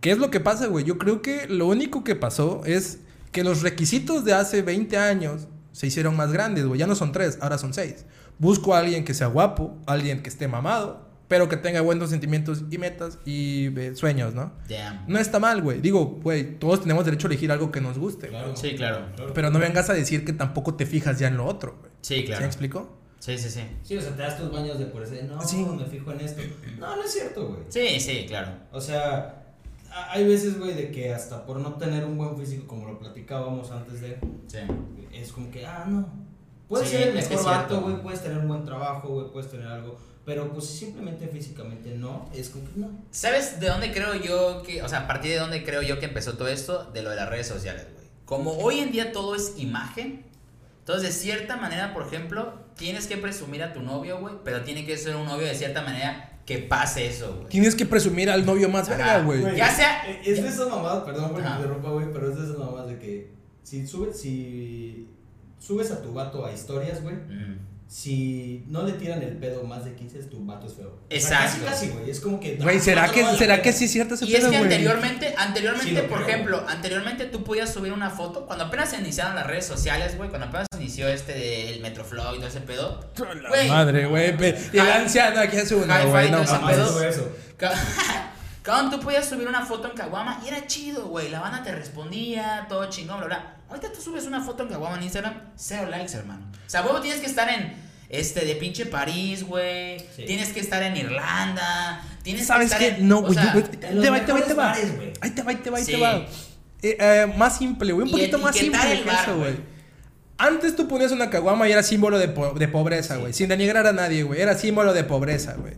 ¿Qué es lo que pasa, güey? Yo creo que lo único que pasó es que los requisitos de hace 20 años se hicieron más grandes, güey. Ya no son tres, ahora son seis. Busco a alguien que sea guapo, alguien que esté mamado, pero que tenga buenos sentimientos y metas y eh, sueños, ¿no? Damn. No está mal, güey. Digo, güey, todos tenemos derecho a elegir algo que nos guste. Claro. Sí, claro. Pero no vengas a decir que tampoco te fijas ya en lo otro, güey. Sí, ¿Se claro. me explicó? Sí, sí, sí. Sí, o sea, te das tus baños de pureza. No, Sí. me fijo en esto. No, no es cierto, güey. Sí, sí, claro. O sea, hay veces, güey, de que hasta por no tener un buen físico, como lo platicábamos antes de, Sí. es como que, ah, no. Puedes Sí, ser el mejor vato, güey, puedes tener un buen trabajo, güey, puedes tener algo, pero pues si simplemente físicamente no, es como que no. ¿Sabes de dónde creo yo que, o sea, a partir de dónde creo yo que empezó todo esto? De lo de las redes sociales, güey. Como hoy en día todo es imagen, entonces de cierta manera, por ejemplo, tienes que presumir a tu novio, güey, pero tiene que ser un novio de cierta manera que pase eso, güey. Tienes que presumir al novio más verga, güey. Ya sea- Eh, Es de esas mamadas, perdón por Ajá. interrumpa, güey, pero es de esas mamadas de que si subes, si subes a tu vato a historias, güey, Mm. Si no le tiran el pedo más de 15, tu vato es feo. O sea, Exacto. casi, casi, güey. Es como que. Güey, ah, ¿será no, que, no ¿será que sí es cierto ese Y es pedo, que güey? anteriormente, anteriormente, Sí, por creo. ejemplo, anteriormente tú podías subir una foto, cuando apenas se iniciaron las redes sociales, güey, cuando apenas se inició este del Metroflow y todo ese pedo. La. Madre, güey. Y el anciano aquí hace una, Hi-Fi, güey. No, no hizo eso. Ca- Cabrón, tú podías subir una foto en Caguama y era chido, güey. La banda te respondía, todo chingón, bla, bla. Ahorita tú subes una foto en Caguama en Instagram, cero likes, hermano. O sea, huevo tienes que estar en este de pinche París, güey. Sí. Tienes que estar en Irlanda. Tienes ¿Sabes que qué? estar en, No, güey. Te los va, te va, te va. Ahí te va, ahí te va, te va. Eh, eh, más simple, güey. Un poquito más simple que eso, güey. Antes tú ponías una caguama y era símbolo de, po- de pobreza, güey. Sin denigrar a nadie, güey. Era símbolo de pobreza, güey.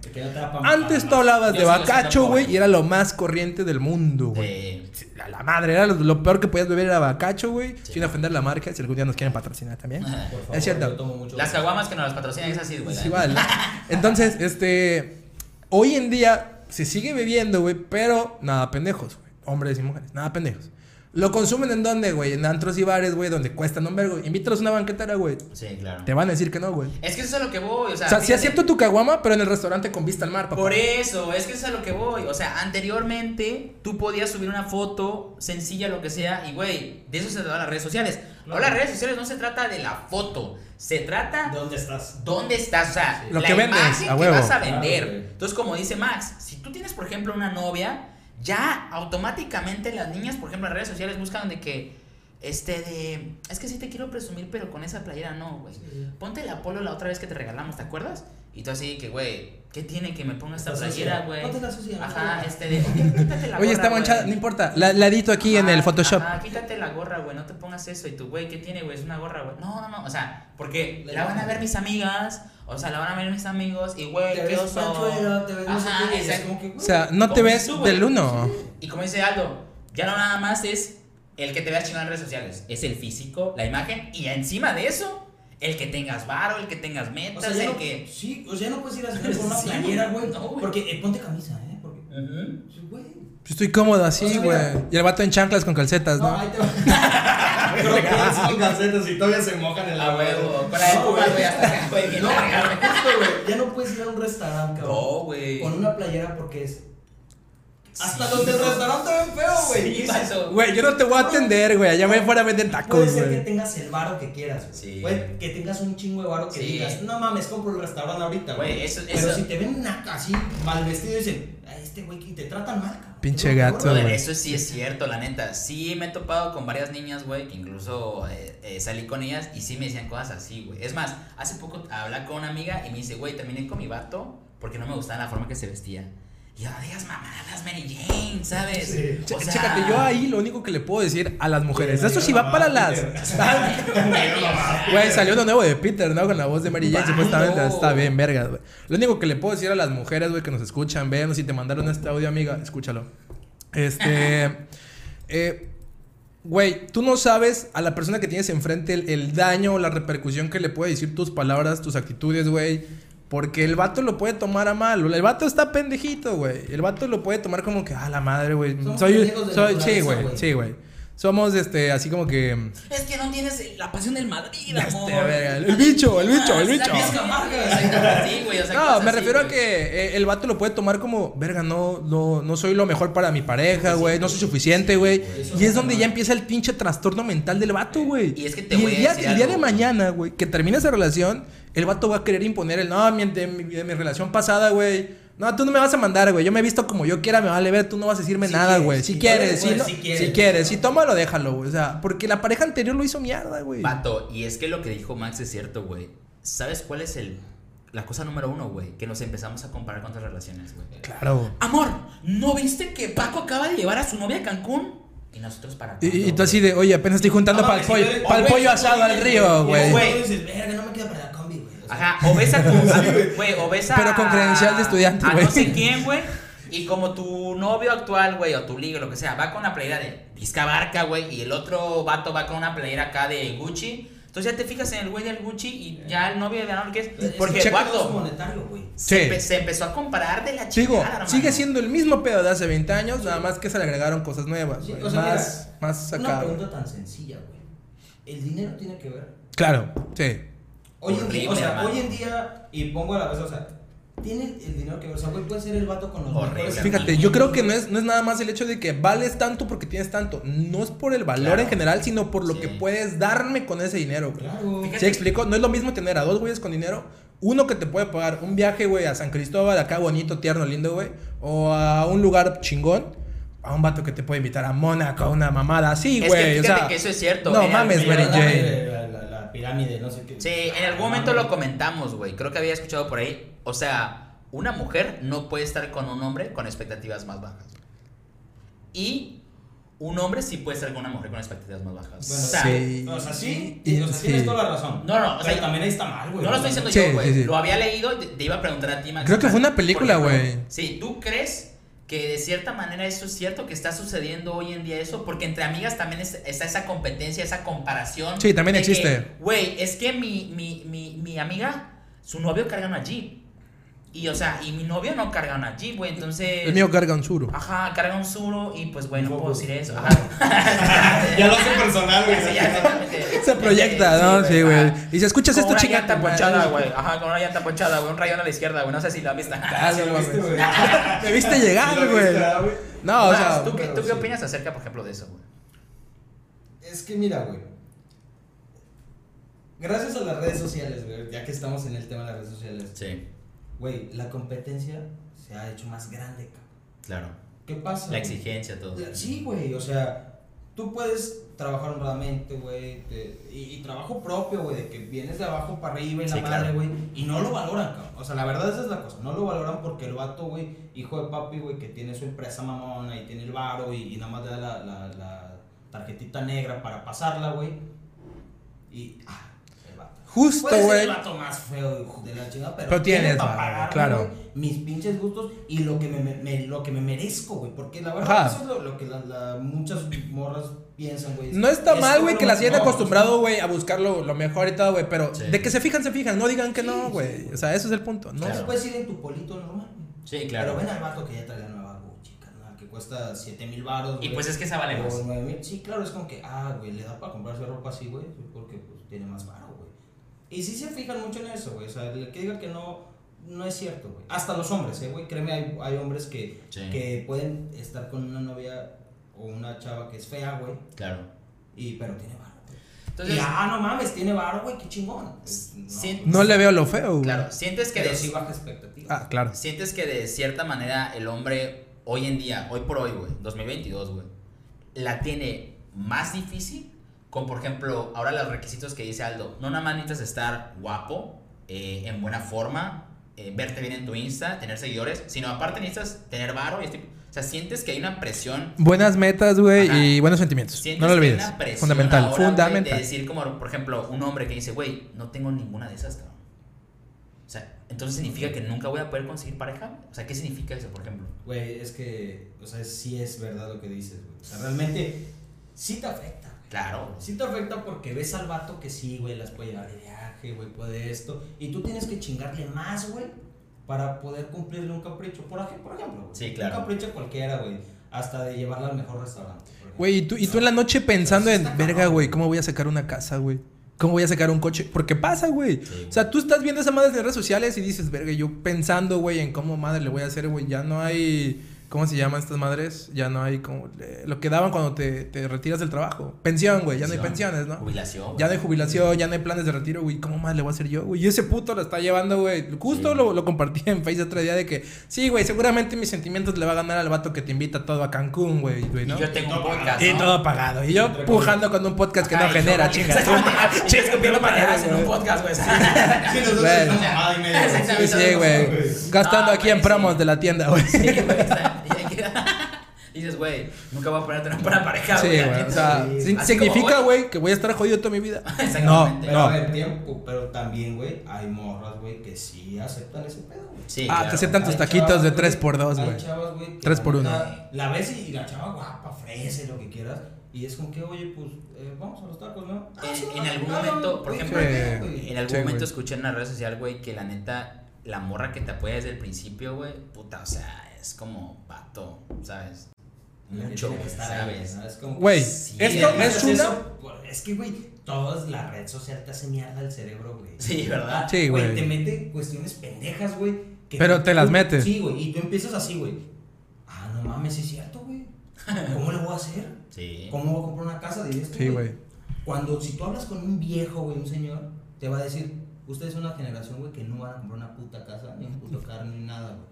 Antes tú hablabas Yo de bacacho, güey, y era lo más corriente del mundo, güey. de- La, la madre, era lo, lo peor que podías beber era bacacho, güey. Sí. Sin ofender la marca, si algún día nos quieren patrocinar también. Por favor, Es cierto. yo tomo mucho. Las caguamas que nos las patrocinan es así, güey. Es igual. Entonces, este. Hoy en día se sigue bebiendo, güey, pero nada pendejos, güey. Hombres y mujeres, nada pendejos. ¿Lo consumen en dónde, güey? En antros y bares, güey, donde cuestan un vergo. Invítalos a una banquetera, güey. Sí, claro. Te van a decir que no, güey. Es que eso es a lo que voy, o sea. O sea, sí acepto tu caguama, pero en el restaurante con vista al mar, papá. Por eso, es que eso es a lo que voy. O sea, anteriormente tú podías subir una foto sencilla, lo que sea, y güey, de eso se trata las redes sociales. Ahora las redes sociales no se trata de la foto, se trata ¿Dónde estás? dónde estás, o sea, Lo la que vendes, imagen a que huevo. vas a vender. Claro. Entonces, como dice Max, si tú tienes, por ejemplo, una novia, ya automáticamente las niñas, por ejemplo, en redes sociales buscan de que, este, de, es que sí te quiero presumir, pero con esa playera no, güey. Ponte el Apolo la otra vez que te regalamos, ¿te acuerdas? Y tú así que, güey, ¿qué tiene que me ponga esta Está playera, güey? Ponte la sucia. Ajá, este de, "Oye, quítate la Oye, gorra, está güey". manchada, no importa. La, la edito aquí en el Photoshop. Ajá, quítate la gorra, güey, no te pongas eso. Y tú, güey, ¿qué tiene, güey? Es una gorra, güey. No, no, no, o sea, porque la van a ver mis amigas, o sea, la van a ver mis amigos, y, güey, qué oso. panchuelo, te ves no sé Ajá, qué, y es exacto. como que, O sea, no te ves tú, del uno. Y como dice Aldo, ya no nada más es el que te veas chingón en redes sociales, es el físico, la imagen, y encima de eso, el que tengas varo, el que tengas O metas, sea, ya el no, que... sí, o sea, no puedes ir a hacer con una Sí, playera, güey. no, güey. porque eh, ponte camisa, ¿eh? Porque, güey. Estoy cómodo O así, sea, güey. Y el vato en chanclas con calcetas, No, ¿no? ahí te va. Pero que son calcetas y todavía se mojan en A la huevo, con la No, Pumas, güey. hasta No, justo, güey. Ya no puedes ir a un restaurante, cabrón. No, güey. Con una playera porque es. Hasta Sí, los del restaurante ven feo, güey. Sí. Güey, yo no te voy a atender, güey. Allá voy fuera venden Puede tacos, ser que tengas el varo que quieras, güey. Sí. Puede que tengas un chingo de varo que Sí. digas, no mames, compro el restaurante ahorita, güey. Güey, eso- Pero eso- si te ven así mal vestido y dicen, a este güey que te tratan mal, cabrón. Pinche gato, güey. eso sí es cierto, la neta. Sí me he topado con varias niñas, güey, que incluso eh, eh, salí con ellas y sí me decían cosas así, güey. Es más, hace poco hablé con una amiga y me dice, güey, terminé con mi vato porque no me gustaba la forma que se vestía. Y yo, no digas mamadas, Mary Jane, ¿sabes? Sí. Ch- O sea, Chécate, yo ahí lo único que le puedo decir a las mujeres. Eso sí va para las. Güey, salió uno nuevo de Peter, ¿no? Con la voz de Mary Jane, supuestamente. Está bien, verga, güey. Lo único que le puedo decir a las mujeres, güey, que nos escuchan, ven, si te mandaron este audio, amiga, escúchalo. Este. eh, Güey, tú no sabes a la persona que tienes enfrente el, el daño o la repercusión que le puede decir tus palabras, tus actitudes, güey. Porque el vato lo puede tomar a mal. El vato está pendejito, güey. El vato lo puede tomar como que, ah, la madre, güey. Soy, soy, sí, güey. sí, güey. Somos, este, así como que... Es que no tienes la pasión del Madrid, amor. Este, el bicho, el bicho, el Ah, bicho. La pizca amarga. Sí, güey, o sea, No, me refiero a que eh, el vato lo puede tomar como, verga, no, no, no soy lo mejor para mi pareja, güey, no soy suficiente, güey. Y es donde ya empieza el pinche trastorno mental del vato, güey. Y es que te voy el a día, decir el día de mañana, güey, que termine esa relación, el vato va a querer imponer el, no, de mi relación pasada, güey. No, tú no me vas a mandar, güey. Yo me he visto como yo quiera, me vale ver. Tú no vas a decirme Si nada, quieres, güey. Si si quieres, si, no- si si quieres. quieres. Si tómalo, déjalo, güey. O sea, porque la pareja anterior lo hizo mierda, güey. Vato, y es que lo que dijo Max es cierto, güey. ¿Sabes cuál es el la cosa número uno, güey? Que nos empezamos a comparar con otras relaciones, güey. Claro. Amor, ¿no viste que Paco acaba de llevar a su novia a Cancún? Y nosotros para Y, tú así de, oye, apenas estoy juntando No, para el pollo, si para el pollo asado al río, güey. verga, no me queda para Ajá, o ves a tu. Güey, o ves a. Pero con credencial de estudiante, a güey. no sé quién, güey. Y como tu novio actual, güey, o tu liga, lo que sea, va con una playera de Vizca Barca, güey, y el otro vato va con una playera acá de Gucci. Entonces ya te fijas en el güey del Gucci y ya el novio de verano que es. es Porque, monetario, güey. se, Sí. empe- se empezó a comparar de la Digo, chingada, hermano. sigue siendo el mismo pedo de hace 20 años, nada más que se le agregaron cosas nuevas. Sí, güey. o sea, más, mira, más Una sacado. pregunta tan sencilla, güey. ¿El dinero tiene que ver? Claro, sí. Hoy en día, o sea, hoy en día, y pongo a la vez, o sea, tiene el dinero que. O sea, güey, puede ser el vato con los Horrible. mejores Fíjate, yo creo que no es, no es nada más el hecho de que vales tanto porque tienes tanto. No es por el valor Claro. en general, sino por lo Sí. que puedes darme con ese dinero, güey. Claro. Fíjate. ¿Se explico? No es lo mismo tener a dos güeyes con dinero. Uno que te puede pagar un viaje, güey, a San Cristóbal, acá bonito, tierno, lindo, güey. O a un lugar chingón. A un vato que te puede invitar a Mónaco, a una mamada así, Es que güey. o fíjate sea, que eso es cierto. No mames, Mary La- Jane. La, pirámide, no sé qué. Sí, en algún momento lo comentamos, güey. Creo que había escuchado por ahí. O sea, una mujer no puede estar con un hombre con expectativas más bajas. Y un hombre sí puede estar con una mujer con expectativas más bajas. Bueno, o sea, sí. O sea, sí, y- o sea, sí. tienes toda la razón. No, no, o Pero sea, también ahí está mal, güey. no lo estoy diciendo Sí, yo, güey. sí, sí. Lo había leído y te, te iba a preguntar a ti, Max. Creo que fue una película, güey. Sí, ¿tú crees que de cierta manera eso es cierto que está sucediendo hoy en día eso? Porque entre amigas también es- está esa competencia, esa comparación. Sí, también existe. Güey, es que mi, mi, mi, mi amiga, su novio carga una Jeep. Y, o sea, y mi novio no carga una Jeep, güey, entonces... El mío carga un suro. Ajá, carga un suro y pues, güey, no puedo decir eso. Ajá. Ajá. Ya lo hace personal, güey. Sí, ya, exactamente. Se proyecta, ¿no? Sí, güey. Y si escuchas Con esto, una chica. llanta ponchada, güey. Ajá, con una llanta ponchada, güey. Un rayón a la izquierda, güey. No sé si visto. Ah, Sí, no lo viste, mames. güey. Me viste llegar, lo güey. No, o sea. ¿tú, qué, pero ¿tú qué sí. opinas acerca, por ejemplo, de eso, güey? Es que mira, güey. Gracias a las redes sociales, güey, ya que estamos en el tema de las redes sociales, Sí, güey, la competencia se ha hecho más grande, cabrón. claro. ¿Qué pasa? La exigencia, todo. La- Sí, güey, o sea, tú puedes trabajar honradamente, güey, y, y trabajo propio, güey, de que vienes de abajo para arriba y la Sí, madre, claro. güey, y no lo valoran, cabrón. O sea, la verdad esa es la cosa, no lo valoran porque el vato, güey, hijo de papi, güey, que tiene su empresa mamona y tiene el varo y, y nada más le da la, la, la tarjetita negra para pasarla, güey, y, ah, Justo, Puede ser güey. el vato más feo de la chingada, pero, Pero tienes pa' varo, pagarme, claro. güey, mis pinches gustos y lo que me, lo que me merezco, güey. Porque la verdad, Ajá. eso es lo, lo que la- la- muchas morras piensan, güey. No está Es mal, güey, que las hayan no, acostumbrado, güey, a buscar lo, lo mejor y todo, güey. Pero Sí. de que se fijan, se fijan. No digan que no, güey. sí. O sea, ese es el punto. No. Claro. puedes ir en tu polito normal, güey. Sí, claro. Pero ven al vato que ya trae la nueva Gucci, carnal, que cuesta 7 mil baros, Y pues es que esa vale más. Sí, claro, es como que, ah, güey, le da para comprarse ropa así, güey, porque pues tiene más varo, güey. Y sí se fijan mucho en eso, güey. O sea, el que diga que no, no es cierto, güey. Hasta los hombres, eh, güey. Créeme, hay, hay hombres que, Sí. que pueden estar con una novia o una chava que es fea, güey, Claro. y, pero tiene güey. Entonces, y, ah, no mames, tiene varo, güey, qué chingón. Pues, no, sí, No le veo lo feo, güey. claro, sientes que pero de, sí baja expectativas. Ah, claro. sientes que de cierta manera el hombre hoy en día, hoy por hoy, güey, 2022, güey, la tiene más difícil con, por ejemplo, ahora los requisitos que dice Aldo. No nada más necesitas estar guapo, eh, en buena forma, eh, verte bien en tu Insta, tener seguidores, sino aparte necesitas tener varo y este, o sea, sientes que hay una presión Buenas metas, güey, y buenos sentimientos. No lo que hay olvides. una presión Fundamental, ahora, fundamental. de decir como, por ejemplo, un hombre que dice, güey, no tengo ninguna de esas, cabrón. O sea, entonces significa que nunca voy a poder conseguir pareja. O sea, ¿qué significa eso, por ejemplo? Güey, es que, o sea, sí es verdad lo que dices, güey. O sea, realmente sí te afecta. Claro. Sí te afecta porque ves al vato que sí, güey, las puede llevar de viaje, güey, puede esto. Y tú tienes que chingarle más, güey, para poder cumplirle un capricho. Por, por ejemplo. Sí, claro. Un capricho cualquiera, güey. Hasta de llevarla al mejor restaurante. Güey, y tú, y tú en la noche pensando en, verga, güey, ¿cómo voy a sacar una casa, güey? ¿Cómo voy a sacar un coche? Porque pasa, güey. Sí, O sea, tú estás viendo esa madre en redes sociales y dices, verga, yo pensando, güey, en cómo madre le voy a hacer, güey. Ya no hay. ¿Cómo se llaman estas madres? Ya no hay como. eh, lo que daban cuando te, te retiras del trabajo. Pensión, güey. Ya no hay pensiones, ¿no? Jubilación. Ya no hay jubilación, ya no hay planes de retiro, güey. ¿Cómo más le voy a hacer yo, güey? Y ese puto lo está llevando, güey. Justo Sí. lo, lo compartí en Facebook otro día de que, sí, güey, seguramente mis sentimientos le va a ganar al vato que te invita todo a Cancún, güey. güey, Y ¿no? yo tengo un Y todo podcast. Y ¿no? todo pagado. Y yo pujando con un podcast que no genera, chingas. Yo escupiendo parejas en un podcast, güey. Sí. Sí, güey. Gastando aquí en promos de la tienda, güey. Y dices, güey, nunca voy a ponerte una pareja, Sí, güey. O sea, Sí. significa, güey, que voy a estar jodido toda mi vida. No, Exactamente. Pero a no. ver, tiempo, pero también, güey, hay morras, güey, que sí aceptan ese pedo, güey. Sí, Ah, claro. te aceptan tus taquitos chavas, de güey, 3x2, hay güey. chavas, güey, que 3 la por uno. neta, La ves y la chava guapa, fresa, lo que quieras. Y es como que, oye, pues, eh, vamos a los tacos, ¿no? Ah, En- sí, en va, algún momento, por ejemplo, Sí. En algún Sí, momento escuché en una red social, güey, que la neta, la morra que te apoya desde el principio, güey, puta, o sea, es como vato, ¿sabes? Mucho, que güey, estar ahí, ¿sabes? ¿no? Es como Güey, Sí, esto es una... eso, pues, es que, güey, toda la red social te hace mierda el cerebro, güey. Sí, ¿verdad? Sí, güey. Te mete cuestiones pendejas, güey. que Pero tú- te las tú- metes. Sí, güey. Y tú empiezas así, güey. Ah, no mames, es cierto, güey. ¿Cómo le voy a hacer? Sí. ¿Cómo voy a comprar una casa de esto? Sí, güey. Cuando, si tú hablas con un viejo, güey, un señor, te va a decir, ustedes son una generación, güey, que no van a comprar una puta casa, ni un puto carro, ni nada, güey.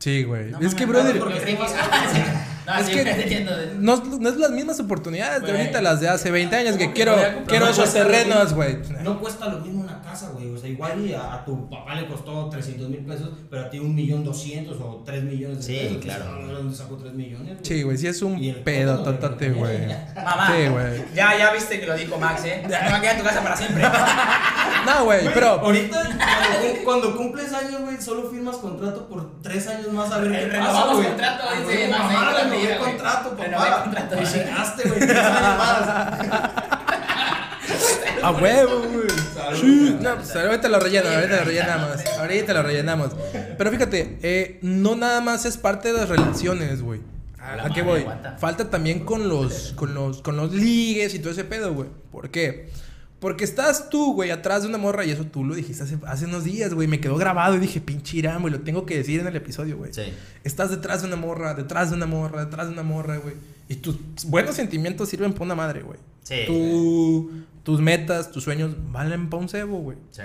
Sí, güey. No es que, brother, no, porque No, es sí, que no, no es las mismas oportunidades de ahorita, las de hace 20 años, que ¿Cómo que quiero, quiero esos terrenos, güey. No cuesta lo mismo una casa, güey. O sea, igual y a, a tu papá le costó 300 mil pesos, pero a ti un millón doscientos o 3 millones de Sí, pesos. claro. Pues, ¿De dónde sacó 3 millones? Sí, güey, sí es un pedo codo, güey. Mamá, Sí, güey. ya, ya viste que lo dijo Max, ¿eh? Me va a quedar en tu casa para siempre. No, güey, pero... Ahorita, cuando, cuando cumples años, güey, solo firmas contrato por 3 años más a ver qué Renovamos pasa, güey. contrato, Ah, dice güey. contrato, papá. contrato. Güey, 3 años más. A huevo, güey. No, pues ahorita lo rellenamos, ahorita lo rellenamos. Ahorita lo rellenamos. Pero fíjate, eh, no nada más es parte de las relaciones, güey. A ¿A qué voy? Falta también con los, con los, con los ligues y todo ese pedo, güey. ¿Por qué? Porque estás tú, güey, atrás de una morra y eso tú lo dijiste hace, hace unos días, güey. Me quedó grabado y dije, pinche Irán, güey, lo tengo que decir en el episodio, güey. Sí. Estás detrás de una morra, detrás de una morra, detrás de una morra, güey. Y tus buenos sentimientos sirven para una madre, güey. Sí. Tu- tus metas, tus sueños valen para un cebo, güey. Sí.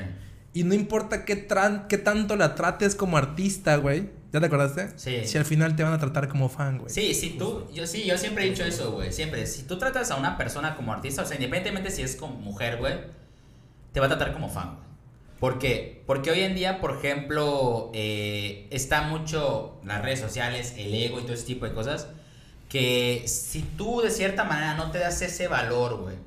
Y no importa qué, tran- qué tanto la trates como artista, güey. ¿Ya te acordaste? Sí. Si al final te van a tratar como fan, güey. Sí, si tú, yo sí, yo siempre he dicho eso, güey, siempre, si tú tratas a una persona como artista, o sea, independientemente si es como mujer, güey, te va a tratar como fan, güey. ¿Por qué? Porque hoy en día, por ejemplo, eh, está mucho las redes sociales, el ego y todo ese tipo de cosas, que si tú de cierta manera no te das ese valor, güey,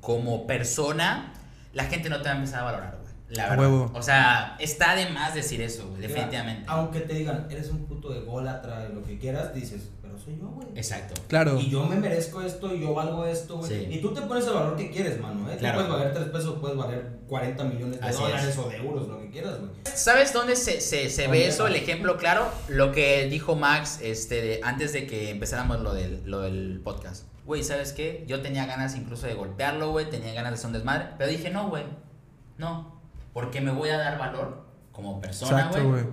como persona, la gente no te va a empezar a valorar. La verdad. huevo. O sea, está de más decir eso, güey, Mira, definitivamente. Aunque te digan, eres un puto ególatra, lo que quieras, dices, pero soy yo, güey. Exacto. Claro. Y yo me merezco esto, y yo valgo esto, güey. Sí. Y tú te pones el valor que quieres, mano, ¿eh? Tú Claro. puedes valer 3 pesos, puedes valer 40 millones de Así dólares es. o de euros, lo que quieras, güey. ¿Sabes dónde se, se, se ¿Dónde ve eso? El ejemplo claro, lo que dijo Max este, de- antes de que empezáramos lo del, lo del podcast. Güey, ¿sabes qué? Yo tenía ganas incluso de golpearlo, güey, tenía ganas de hacer un desmadre, pero dije, no, güey, no, porque me voy a dar valor como persona, güey.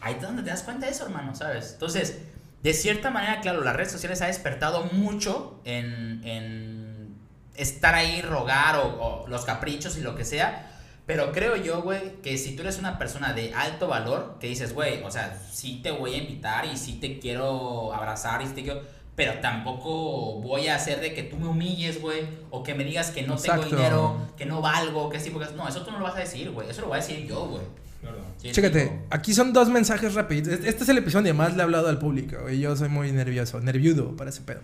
Ahí es donde te das cuenta de eso, hermano, ¿sabes? Entonces, de cierta manera, claro, las redes sociales ha despertado mucho en, en estar ahí, rogar o, o los caprichos y lo que sea. Pero creo yo, güey, que si tú eres una persona de alto valor, que dices, güey, o sea, sí te voy a invitar y sí te quiero abrazar y sí te quiero... Pero tampoco voy a hacer de que tú me humilles, güey, o que me digas que no tengo dinero, que no valgo, que sí, porque... No, eso tú no lo vas a decir, güey, eso lo voy a decir yo, güey. Claro. Sí, Chécate, aquí son dos mensajes rápidos. Este es el episodio donde más le he hablado al público, güey. Yo soy muy nervioso, nerviudo para ese pedo.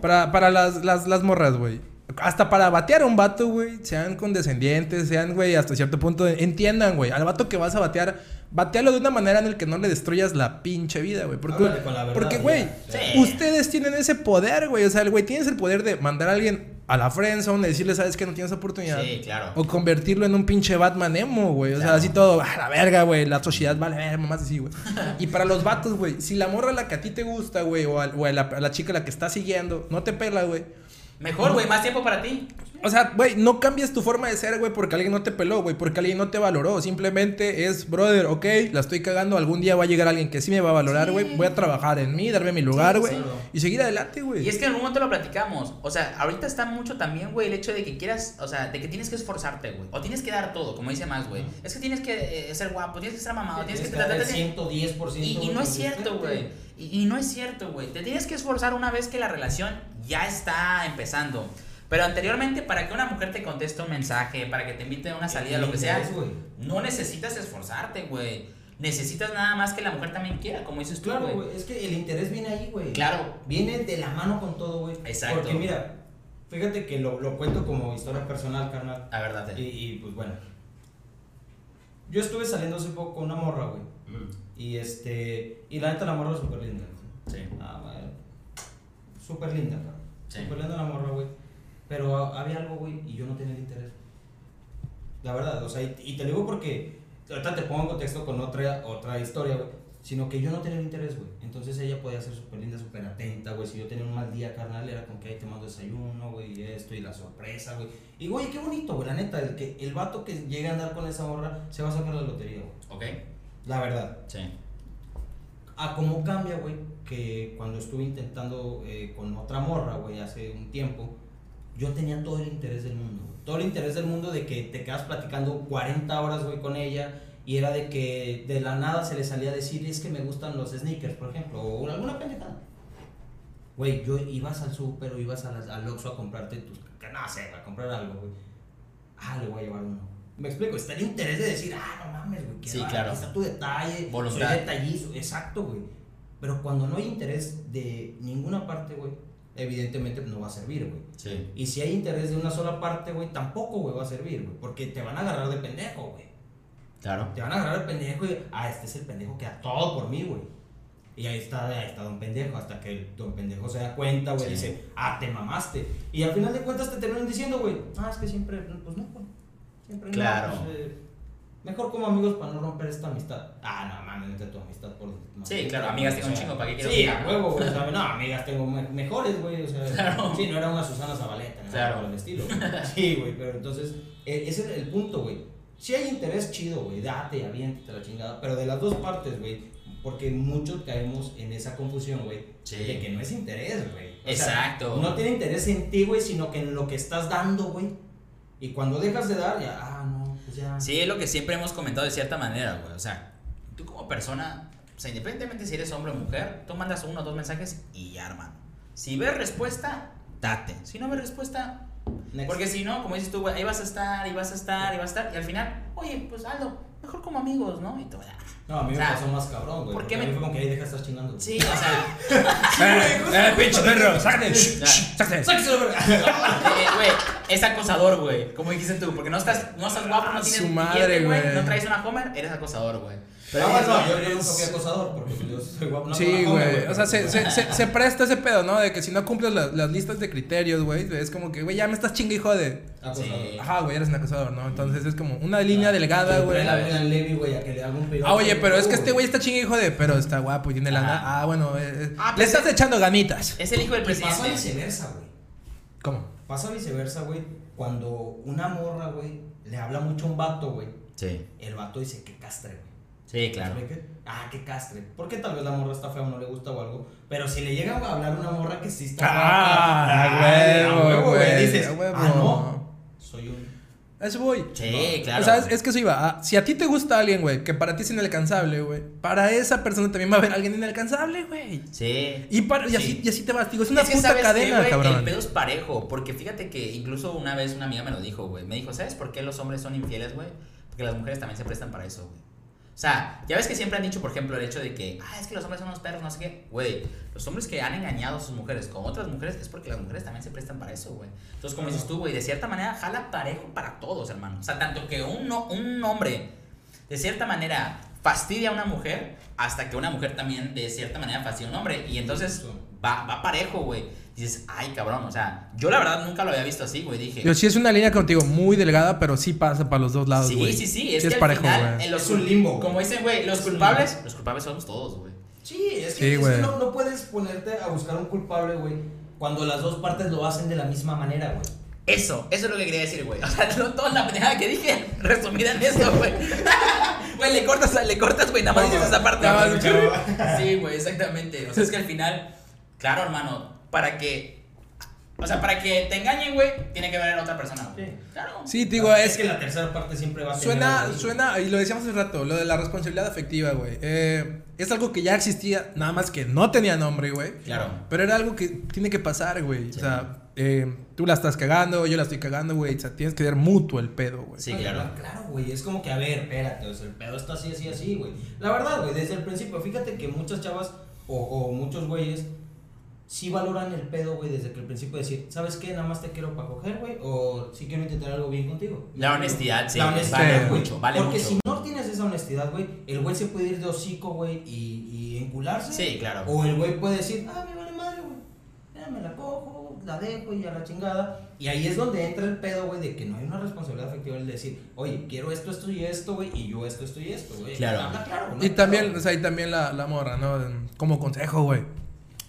Para, para las, las, las morras, güey. Hasta para batear a un vato, güey. Sean condescendientes, sean, güey, hasta cierto punto. Entiendan, güey. Al vato que vas a batear, batealo de una manera en la que no le destruyas la pinche vida, güey. Porque, verdad, porque, güey, Sí. ustedes tienen ese poder, güey. O sea, el güey tienes el poder de mandar a alguien a la friendzone, de decirle, sabes que no tienes oportunidad. Sí, claro. O convertirlo en un pinche Batman emo, güey. O sea, así todo, a la verga, güey. La sociedad vale ver, mamás así, güey. y para los vatos, güey, si la morra la que a ti te gusta, güey, o, a, o a la, a la chica la que estás siguiendo, no te pela, güey. Mejor, güey, más tiempo para ti. O sea, güey, no cambies tu forma de ser, güey, porque alguien no te peló, güey, porque alguien no te valoró. Simplemente es, brother, ok, la estoy cagando. Algún día va a llegar alguien que sí me va a valorar, güey. Voy a trabajar en mí, darme mi lugar, güey. y seguir adelante, güey. Y es que en algún momento lo platicamos. O sea, ahorita está mucho también, güey, el hecho de que quieras, o sea, de que tienes que esforzarte, güey. O tienes que dar todo, como dice más, güey. Es que tienes que eh, ser guapo, tienes que ser mamado, tienes que... Tienes que dar el tienes- 110%. Y, y no es cierto, güey. Y, y no es cierto, güey. Te tienes que esforzar una vez que la relación ya está empezando. Pero anteriormente, para que una mujer te conteste un mensaje, para que te invite a una salida, lo que sea, no necesitas esforzarte, güey. Necesitas nada más que la mujer también quiera, como dices tú, Claro, güey. es que el interés viene ahí, güey. Claro. Viene de la mano con todo, güey. Exacto. Porque mira, fíjate que lo, lo cuento como historia personal, carnal. La verdad. Y, y, pues bueno. Yo estuve saliendo hace poco con una morra, güey. Mm, Y este. Y la neta, la morra es súper linda. Sí. Ah. Súper linda, cabrón. Sí. Súper linda la morra. Pero había algo, güey, y yo no tenía el interés. La verdad, o sea, y, y te lo digo porque. Ahorita te pongo en contexto con otra, otra historia, güey. Sino que yo no tenía el interés, güey. Entonces ella podía ser súper linda, súper atenta, güey. Si yo tenía un mal día, carnal, era con que ahí te mando desayuno, güey, y esto, y la sorpresa, güey. Y, güey, qué bonito, güey, la neta. El, que, el vato que llegue a andar con esa morra se va a sacar la lotería, güey. ¿Ok? La verdad. Sí. A cómo cambia, güey, que cuando estuve intentando eh, con otra morra, güey, hace un tiempo, yo tenía todo el interés del mundo. Todo el interés del mundo de que te quedas platicando 40 horas, güey, con ella. Y era de que de la nada se le salía a decir, es que me gustan los sneakers, por ejemplo, o alguna pendejada. Güey, yo ibas al súper o ibas a las- al Oxxo a comprarte tus... que No sé, a comprar algo, güey. Ah, le voy a llevar uno. Me explico, está el interés de decir, ah, no mames, güey, Sí, claro. aquí está tu detalle, Voluntad. soy detallizo, exacto, güey. Pero cuando no hay interés de ninguna parte, güey, evidentemente no va a servir, güey. Sí. Y si hay interés de una sola parte, güey, tampoco, güey, va a servir, güey. Porque te van a agarrar de pendejo, güey. Claro. Te van a agarrar de pendejo y, ah, este es el pendejo que da todo por mí, güey. Y ahí está, ahí está Don Pendejo, hasta que Don Pendejo se da cuenta, güey, Sí. dice, ah, te mamaste. Y al final de cuentas te terminan diciendo, güey, ah, es que siempre, pues no, güey. Siempre no, Claro. pues, eh, mejor como amigos para no romper esta amistad. Ah, no, mames, neta tu amistad por. Sí, claro, amigas tengo un chingo, ¿para qué quiero Sí, a huevo, güey. No, amigas tengo me- mejores, güey. O sea, Claro. sí, no era una Susana Zabaleta, no Claro. por el estilo. güey. Sí, güey, pero entonces, eh, ese es el punto, güey. Si hay interés chido, güey, date, aviéntate la chingada, pero de las dos partes, güey, porque muchos caemos en esa confusión, güey, Sí. de que no es interés, güey. O sea, Exacto. no tiene interés en ti, güey, sino que en lo que estás dando, güey. Y cuando dejas de dar, ya, ah, no, ya. Sí, es lo que siempre hemos comentado de cierta manera, güey. O sea, tú como persona, o sea, independientemente si eres hombre o mujer, tú mandas uno o dos mensajes y ya, hermano. Si ves respuesta, date. Si no ves respuesta, Next. porque si no, como dices tú, güey, ahí vas a estar, y vas a estar, y vas a estar, y al final, oye, pues Aldo, mejor como amigos, ¿no? Y tú, ah, No, a mí O me sea, pasó más cabrón, güey. ¿por qué porque a me- mí fue como que ahí deja de estar chingando. Sí, o sea, Eh, eh, pinche perro, sácate. Sácate. Eh, güey, es acosador, güey. Como dijiste tú, porque no estás, no estás guapo, no Ah, tienes su madre, güey. no traes una Homer, eres acosador, güey. Pero ah, no, yo, yo nunca fui acosador porque yo soy guapo. No, Sí, no, no, güey. O sea, se, se, se, se presta ese pedo, ¿no? De que si no cumples la- las listas de criterios, güey, es como que, güey, ya me estás chingue, hijo de. Acosador. Sí. Ajá, güey, eres un acosador, ¿no? Entonces es como una línea delgada, Que güey. la Levy, güey, a que le haga un piropo. Ah, oye, pero es que Uh, este güey está chingue, hijo de. Pero está guapo y tiene lana. Ah, bueno, eh, eh, Ah, le pues estás es- echando ganitas. Es el hijo del Y pasa presidente. viceversa, güey. ¿Cómo? Pasa viceversa, güey. Cuando una morra, güey, le habla mucho a un vato, güey. Sí, El vato dice que castre, güey. Sí, claro. ¿Sabe qué? Ah, qué castre. Porque tal vez la morra está fea o no le gusta o algo. Pero si le llega a hablar una morra que sí está Ah, guapa, a ay, huevo, güey, Dices, huevo. ah, no. Soy un. A eso voy. Sí, claro. O sea, es, es que eso iba. ah, si a ti te gusta alguien, güey, que para ti es inalcanzable, güey, para esa persona también va a haber alguien inalcanzable, güey. Sí. Y, para, y, así, Sí. y así te vas, digo, es una Es que puta ¿sabes qué, cadena, güey? cabrón. El pedo es parejo, porque fíjate que incluso una vez una amiga me lo dijo, güey. Me dijo, ¿sabes por qué los hombres son infieles, güey? Porque las mujeres también se prestan para eso, güey. O sea, ya ves que siempre han dicho, por ejemplo, el hecho de que, ah, es que los hombres son unos perros, no sé qué. Güey, los hombres que han engañado a sus mujeres con otras mujeres es porque las mujeres también se prestan para eso, güey. Entonces, como dices tú, güey, de cierta manera jala parejo para todos, hermano. O sea, tanto que un, un hombre, de cierta manera, fastidia a una mujer, hasta que una mujer también, de cierta manera, fastidia a un hombre. Y entonces va, va parejo, güey. Dices, ay, cabrón, o sea, yo la verdad nunca lo había visto así, güey. Dije, Yo sí es una línea contigo muy delgada, pero sí pasa para los dos lados, sí, güey. sí, sí, es Sí que es al parejo, final, güey. en los Es un limbo, Como dicen, güey, los culpables, los culpables somos todos, güey. Sí, es Sí, que, es que güey. no, no puedes ponerte a buscar un culpable, güey, cuando las dos partes lo hacen de la misma manera, güey. Eso, eso es lo que quería decir, güey. O sea, no, toda la pendejada que dije resumida en eso, güey. Güey, le cortas, le cortas, güey, nada más dices esa parte. Nada güey. más, Sí, güey, exactamente. O sea, es que al final, claro, hermano, para que. O sea, para que te engañen, güey, tiene que ver a otra persona. güey. Sí. Claro. Sí, te digo, es es que la tercera parte siempre va a tener Suena, suena, y lo decíamos hace rato, lo de la responsabilidad afectiva, güey. Eh, es algo que ya existía, nada más que no tenía nombre, güey. Claro. Pero era algo que tiene que pasar, güey. Sí. O sea, eh, tú la estás cagando, yo la estoy cagando, güey. O sea, tienes que dar mutuo el pedo, güey. Sí, claro. Claro, güey, es como que, a ver, espérate, o sea, el pedo está así, así, así, güey. La verdad, güey, desde el principio, fíjate que muchas chavas o, o muchos güeyes sí valoran el pedo, güey, desde que el principio decir, ¿sabes qué? Nada más te quiero para coger, güey, o sí quiero intentar algo bien contigo. La honestidad, sí, La vale mucho, vale Porque mucho. si no tienes esa honestidad, güey, el güey se puede ir de hocico, güey, y, y encularse. Sí, claro. O el güey puede decir, ah, me vale madre, güey. Ya me la cojo, la dejo y a la chingada. Y ahí es donde entra el pedo, güey, de que no hay una responsabilidad afectiva el decir, oye, quiero esto, esto y esto, güey, y yo esto, esto y esto, güey. Claro. Habla claro, ¿no? Y también, o sea, y también la, la morra, ¿no? Como consejo, güey.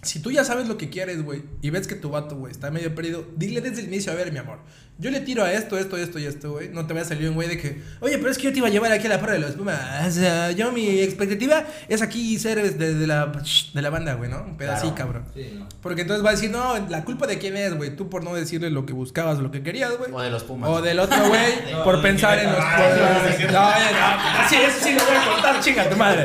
Si tú ya sabes lo que quieres, güey, y ves que tu vato, güey, está medio perdido, dile desde el inicio, a ver, mi amor, yo le tiro a esto, esto, esto y esto, güey. No te vaya a salir un güey de que, oye, pero es que yo te iba a llevar aquí a la porra de los Pumas. O sea, yo mi expectativa es aquí ser de, de la, de la banda, güey, ¿no? Un Claro. cabrón. Sí, no. Porque entonces va a decir, no, la culpa de quién es, güey. Tú por no decirle lo que buscabas, lo que querías, güey. O de los Pumas. O del otro güey, No, por pensar en los sí, No, ya, no. Sí, eso sí lo voy a contar, chinga tu madre.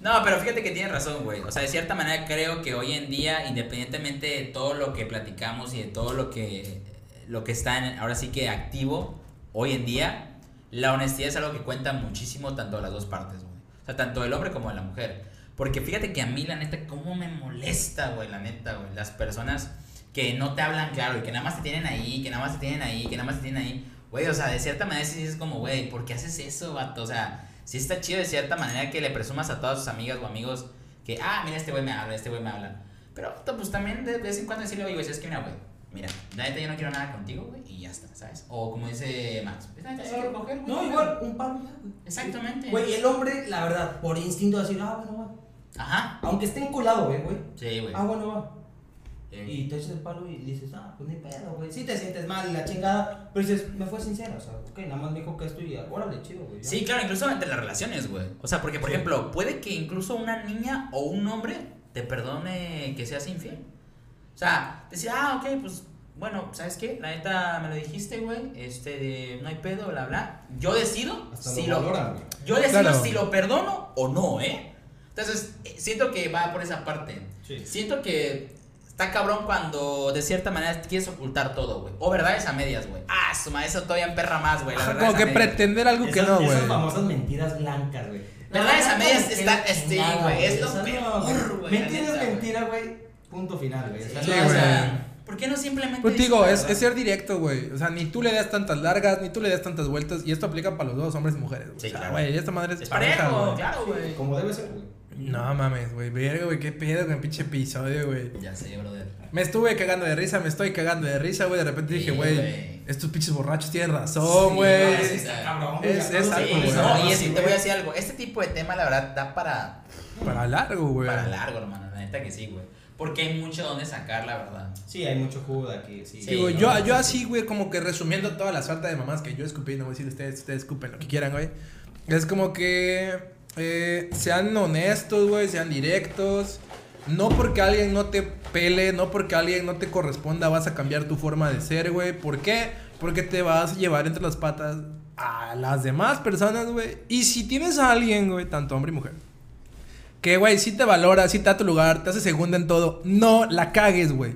No, pero fíjate que tienes razón, güey. O sea, de cierta manera creo que hoy en día, independientemente de todo lo que platicamos y de todo lo que, lo que está ahora sí que activo, hoy en día, la honestidad es algo que cuenta muchísimo tanto de las dos partes, güey. O sea, tanto del hombre como de la mujer. Porque fíjate que a mí, la neta, cómo me molesta, güey, la neta, güey. Las personas que no te hablan claro y que nada más te tienen ahí, que nada más te tienen ahí, que nada más te tienen ahí. Güey, o sea, de cierta manera sí es como, güey, ¿por qué haces eso, vato? O sea, sí está chido de cierta manera que le presumas a todas sus amigas o amigos que, ah, mira, este güey me habla, este güey me habla. Pero pues también de vez en cuando decirle, oye, güey, es que mira, güey, mira, la neta yo no quiero nada contigo, güey, y ya está, ¿sabes? O como dice Max, pues la neta quiero coger, güey. No, igual, un palo ya, güey. Exactamente. Güey, el hombre, la verdad, por instinto decir, ah, bueno, va. Ajá. Aunque esté enculado, güey, güey. Sí, güey. Ah, bueno, va. Eh, Y te echas el palo y dices, ah, pues ni pedo, güey. Sí te sientes mal y la chingada, pero dices, me fue sincero, o sea, ok, nada más me dijo que esto y órale, chido, güey. ya. Sí, claro, incluso entre las relaciones, güey. O sea, porque, por Sí. ejemplo, puede que incluso una niña o un hombre te perdone que seas infiel. O sea, decir, ah, ok, pues, bueno, ¿sabes qué? La neta me lo dijiste, güey. Este, de, no hay pedo, bla, bla. Yo decido Hasta si lo valoran, yo decido Claro. si lo perdono o no, ¿eh? Entonces, eh, siento que va por esa parte. Sí. Siento que está cabrón cuando de cierta manera quieres ocultar todo, güey. O verdades a medias, güey. Ah, su madre, eso todavía emperra más, güey. la Ajá, verdad Como que medias. pretender algo que no, güey. Esas famosas mentiras blancas, güey. Verdades a medias está- chingada, güey, es lo peor, güey, Mentira es güey. mentira, güey. Punto final, güey. O sea, Sí, no, o güey. sea, ¿por qué no simplemente Pues digo, es, es ser directo, güey. O sea, ni tú le das tantas largas, ni tú le das tantas vueltas. Y esto aplica para los dos, hombres y mujeres, güey. Sí, o sea, claro. güey, esta madre es, Es pareja, parejo, güey. claro, güey. Como debe ser, güey. No mames, güey. Verga, güey. Qué pedo con el pinche episodio, güey. Ya sé, brother. Me estuve cagando de risa, me estoy cagando de risa, güey. De repente Sí, dije, güey, estos pinches borrachos tienen razón, güey. Sí, sí. cabrón. Es- es no algo, güey. no, y es, te voy a decir algo. Este tipo de tema, la verdad, da para, Para largo, güey. para largo, hermano. La neta que sí, güey. Porque hay mucho donde sacar, la verdad. Sí, hay mucho jugo de aquí, sí. Sí, güey. yo, yo así, güey, como que resumiendo toda la suerte de mamás que yo escupí, no voy a decir ustedes, ustedes escupen lo que quieran, güey. Es como que eh, sean honestos, güey, sean directos. No porque alguien no te pele, no porque alguien no te corresponda, vas a cambiar tu forma de ser, güey. ¿Por qué? Porque te vas a llevar entre las patas a las demás personas, güey. Y si tienes a alguien, güey, tanto hombre y mujer, que, güey, si te valora, si te da tu lugar, te hace segunda en todo. No la cagues, güey.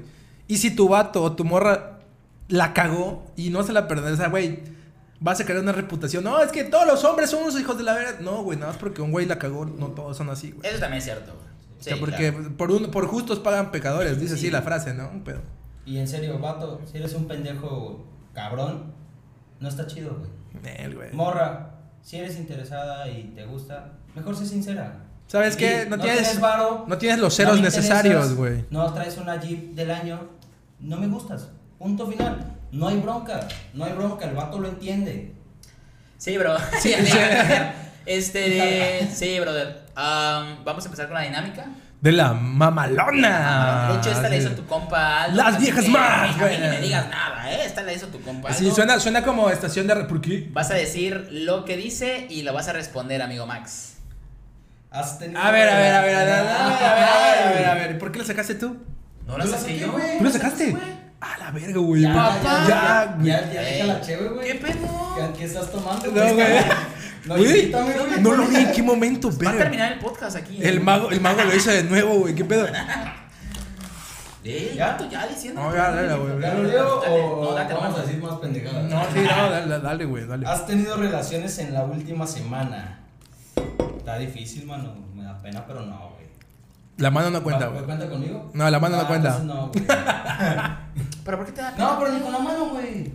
Y si tu vato o tu morra la cagó y no se la perdonó, o güey, vas a crear una reputación. No, es que todos los hombres son unos hijos de la verga. No, güey, nada más porque un güey la cagó, no todos son así, güey. Eso también es cierto, güey. o sea, Sí, porque claro. por, un, por justos pagan pecadores, dice así Sí. la frase, ¿no? Pero, Y en serio, vato, si eres un pendejo cabrón, no está chido, güey. él, güey. Morra, si eres interesada y te gusta, mejor sé sincera. ¿Sabes qué? No tienes- varo, No tienes los no ceros me necesarios, güey. No traes una Jeep del año, no me gustas. Punto final. No hay bronca, no hay bronca, el vato lo entiende. Sí, bro. Sí, Sí, sí. este, sí, brother. Am, vamos a empezar con la dinámica. De la mamalona. De hecho, esta la hizo Sí. tu compa. Aldo, Las viejas que más, güey. ni me digas nada, ¿eh? Esta la hizo tu compa. Sí, Aldo. suena, suena como estación de... ¿Por qué? Vas a decir lo que dice y lo vas a responder, amigo Max. Has tenido A ver, a ver, a ver, a ver, a ver, a ver, a ver, a ver. ¿Por qué lo sacaste tú? ¿No la la saqué yo? güey. ¿Tú lo sacaste? Güey. A la verga, güey. Ya, Papá. ya, Ya, güey. ya, ya, Ey. deja la chévere, güey. ¿Qué pedo? ¿Qué, qué estás tomando? No, güey. No, Güey, invítame, güey. no lo vi en qué momento, Va a terminar el podcast aquí. ¿eh? El mago, el mago lo hizo de nuevo, güey. ¿Qué pedo? Eh, ¿Ya? ya, ya diciendo. No, ya, dale, güey. ¿Ya lo leo o no, date, vamos a decir más pendejadas? No, sí, no, dale, dale, güey, dale. ¿Has tenido relaciones en la última semana? Está difícil, mano. Me da pena, pero no, güey. La mano no cuenta, ¿Va- güey. ¿Cuenta conmigo? No, la mano no Ah, cuenta. No, güey. ¿Pero por qué te da pena? no, pero ni con la mano, güey.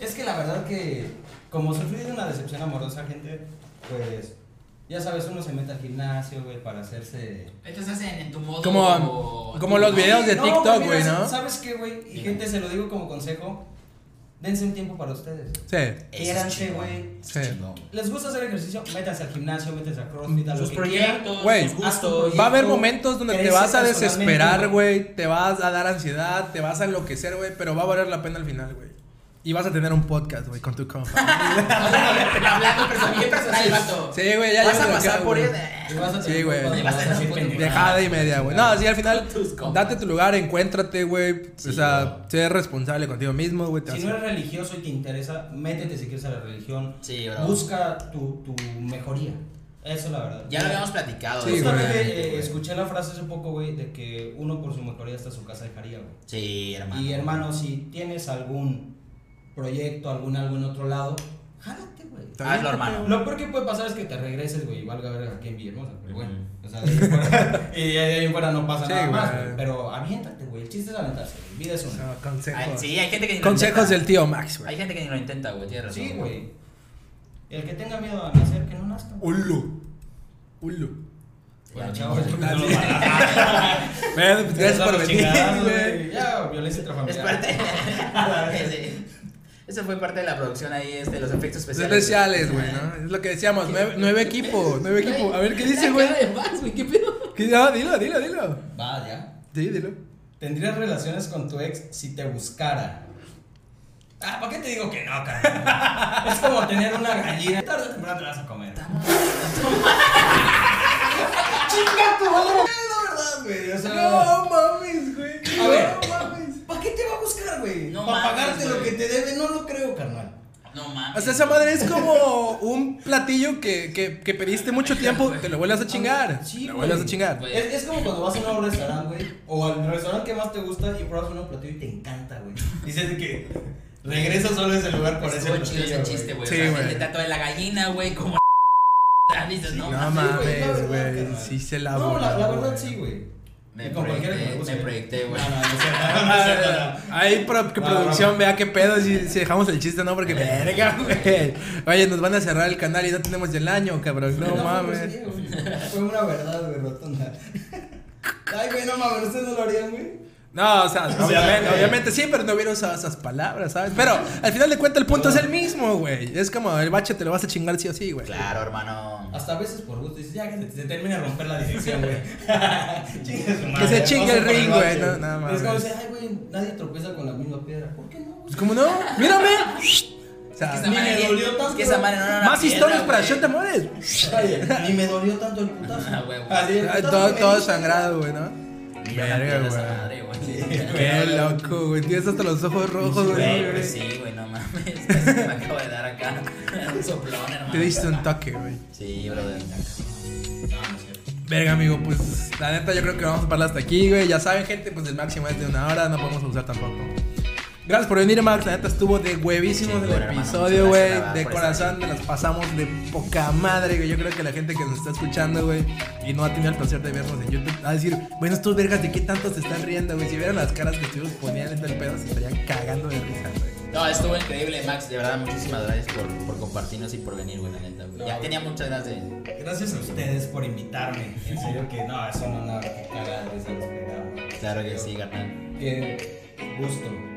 Es que la verdad que, como sufrí de una decepción amorosa, gente, pues, ya sabes, uno se mete al gimnasio, güey, para hacerse... Esto estás en, en tu modo. Como- como los videos de No, TikTok, güey, ¿no? ¿Sabes qué, güey? Y gente, se lo digo como consejo, dense un tiempo para ustedes. Sí. Chingón, güey. Sí. ¿Les gusta hacer ejercicio? Métanse al gimnasio, métanse a crossfit, a lo Sus que proyectos, Güey. Va a haber momentos donde te vas a desesperar, güey. Te vas a dar ansiedad, te vas a enloquecer, güey. Pero va a valer la pena al final, güey. Y vas a tener un podcast, güey, con tu compa. Hablando personal, vato. Sí, güey, ya Vas a pasar por él. Y vas a Sí, tener güey. Vas a. Dejada y media, güey. No, sí, al final, date tu lugar, encuéntrate, güey. O sea, sé responsable contigo mismo, güey. Si no eres religioso y te interesa, métete si quieres a la religión. Sí, bro. Busca tu, tu mejoría. Eso es la verdad. Ya lo habíamos platicado. Sí, güey. Güey. eh, escuché la frase hace poco, güey, de que uno por su mejoría hasta su casa dejaría, güey. Sí, hermano. Y hermano, si tienes algún proyecto, algún algo en otro lado, jálate, güey. Hazlo, hermano. Lo peor que puede pasar es que te regreses, güey, y valga ver aquí en Villahermosa, pero bueno. O sea, de ahí fuera, y de ahí fuera no pasa Sí, nada más, güey. Pero aviéntate, güey. El chiste es aventarse, güey. Vida es una. No, consejos. Ay, sí, hay gente que ni lo Consejos intenta. del tío Max, Hay güey. gente que ni lo intenta, güey. Tienes razón. Sí, güey. El que tenga miedo a nacer, que no nazca. Ulu. Ulu. Bueno, chavos, pues gracias por venir, güey. Ya, violencia Es intrafamiliar. parte. Eso fue parte de la producción ahí, este, los efectos especiales. Especiales, güey, ¿no? Es lo que decíamos, nueve, nueve equipos, nueve equipos. A ver, ¿qué dice, güey? ¿qué pedo? ¿Qué- No, dilo, dilo, dilo. Va, ya. Sí, dilo. ¿Tendrías relaciones con tu ex si te buscara? Ah, ¿para qué te digo que no, carnal? es como tener una gallina. Tarde o temprano te la vas a comer. ¡Chinga tu madre! Es la verdad, güey. O sea, No mames, güey. A ver. Güey? No ¿Para pagarte lo que te debe? No lo creo, carnal. No mames. O sea, esa madre es como un platillo que, que, que pediste mucho tiempo, te lo vuelves a chingar. Sí, lo güey. vuelves a chingar. Es, es como cuando vas a un nuevo restaurante, güey. O al restaurante que más te gusta y pruebas un nuevo platillo y te encanta, güey. Dices que regresas solo a ese lugar por ese platillo. chido ese chiste, güey. Sí, o sea, güey. el de la gallina, güey, como. Dices, no, No mames. güey. Sí se la No, la, verdad sí, güey. Me con cualquiera que me proyecté, güey. No, no, no. Ahí pro- que No, producción no. vea qué pedo si, si dejamos el chiste, ¿no? Porque verga, güey. Oye, nos van a cerrar el canal y no tenemos el año, cabrón. No, fue mames. Fue una verdad, güey, rotunda. Ay, güey, no mames, ¿ustedes no lo harían, güey? No, o sea, sea, obviamente, obviamente sí, pero no hubiera usado esas palabras, ¿sabes? Pero al final de cuentas el punto es el mismo, güey. Es como el bache te lo vas a chingar sí o sí, güey. Claro, hermano. Hasta a veces por gusto dices, ya que se, se termine de romper la dirección, güey. Chingue su madre, Que se chingue el ring, güey, no, no Es mames. como decir, ay, güey, nadie tropieza con la misma piedra. ¿Por qué no? Pues como no, mírame. O Es sea, ni me dolió es tanto. que esa madre no era más piedra, historias para. Shot de Amores. Oye, ni me dolió tanto el putazo. Ah, güey, putazo Todo, todo sangrado, güey, ¿no? Verga, güey. Qué loco, güey. Tienes hasta los ojos rojos, Güey, pues sí, güey, no mames. Casi me acabo de dar acá un soplón, hermano. Te diste un toque, güey. Sí, brother. Verga, amigo, pues la neta yo creo que vamos a parar hasta aquí, güey. Ya saben, gente, pues el máximo es de una hora, no podemos usar tampoco. Gracias por venir, Max. La neta estuvo de huevísimo el episodio, güey. De corazón, nos las pasamos de poca madre, güey. Yo creo que la gente que nos está escuchando, güey, y no ha tenido el placer de vernos en YouTube, va a decir, bueno, estos vergas, ¿de qué tanto se están riendo, güey? Si vieran las caras que estuvimos poniendo en el pedo, se estarían cagando de risa, güey. No, estuvo increíble, Max. De verdad, muchísimas gracias por, por compartirnos y por venir, güey, la neta, güey. Ya No, tenía muchas ganas de. Gracias a ustedes por invitarme. En serio que no, es un honor. Qué cagado es el programa. Claro que sí, carnal. Qué gusto.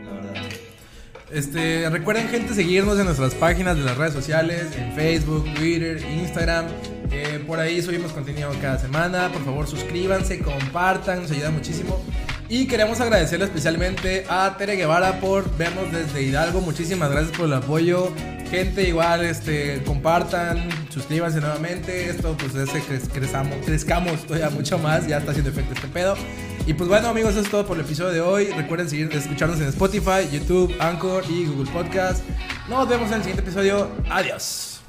Este, recuerden gente seguirnos en nuestras páginas de las redes sociales, en Facebook, Twitter, Instagram. Eh, por ahí subimos contenido cada semana. Por favor suscríbanse, compartan, nos ayuda muchísimo. Y queremos agradecerle especialmente a Tere Guevara por vernos desde Hidalgo. Muchísimas gracias por el apoyo. Gente, igual, este, compartan, suscríbanse nuevamente. Esto pues hace que crezamos, crezcamos todavía mucho más. Ya está haciendo efecto este pedo. Y pues bueno amigos, eso es todo por el episodio de hoy. Recuerden seguir escucharnos en Spotify, YouTube, Anchor y Google Podcast. Nos vemos en el siguiente episodio. Adiós.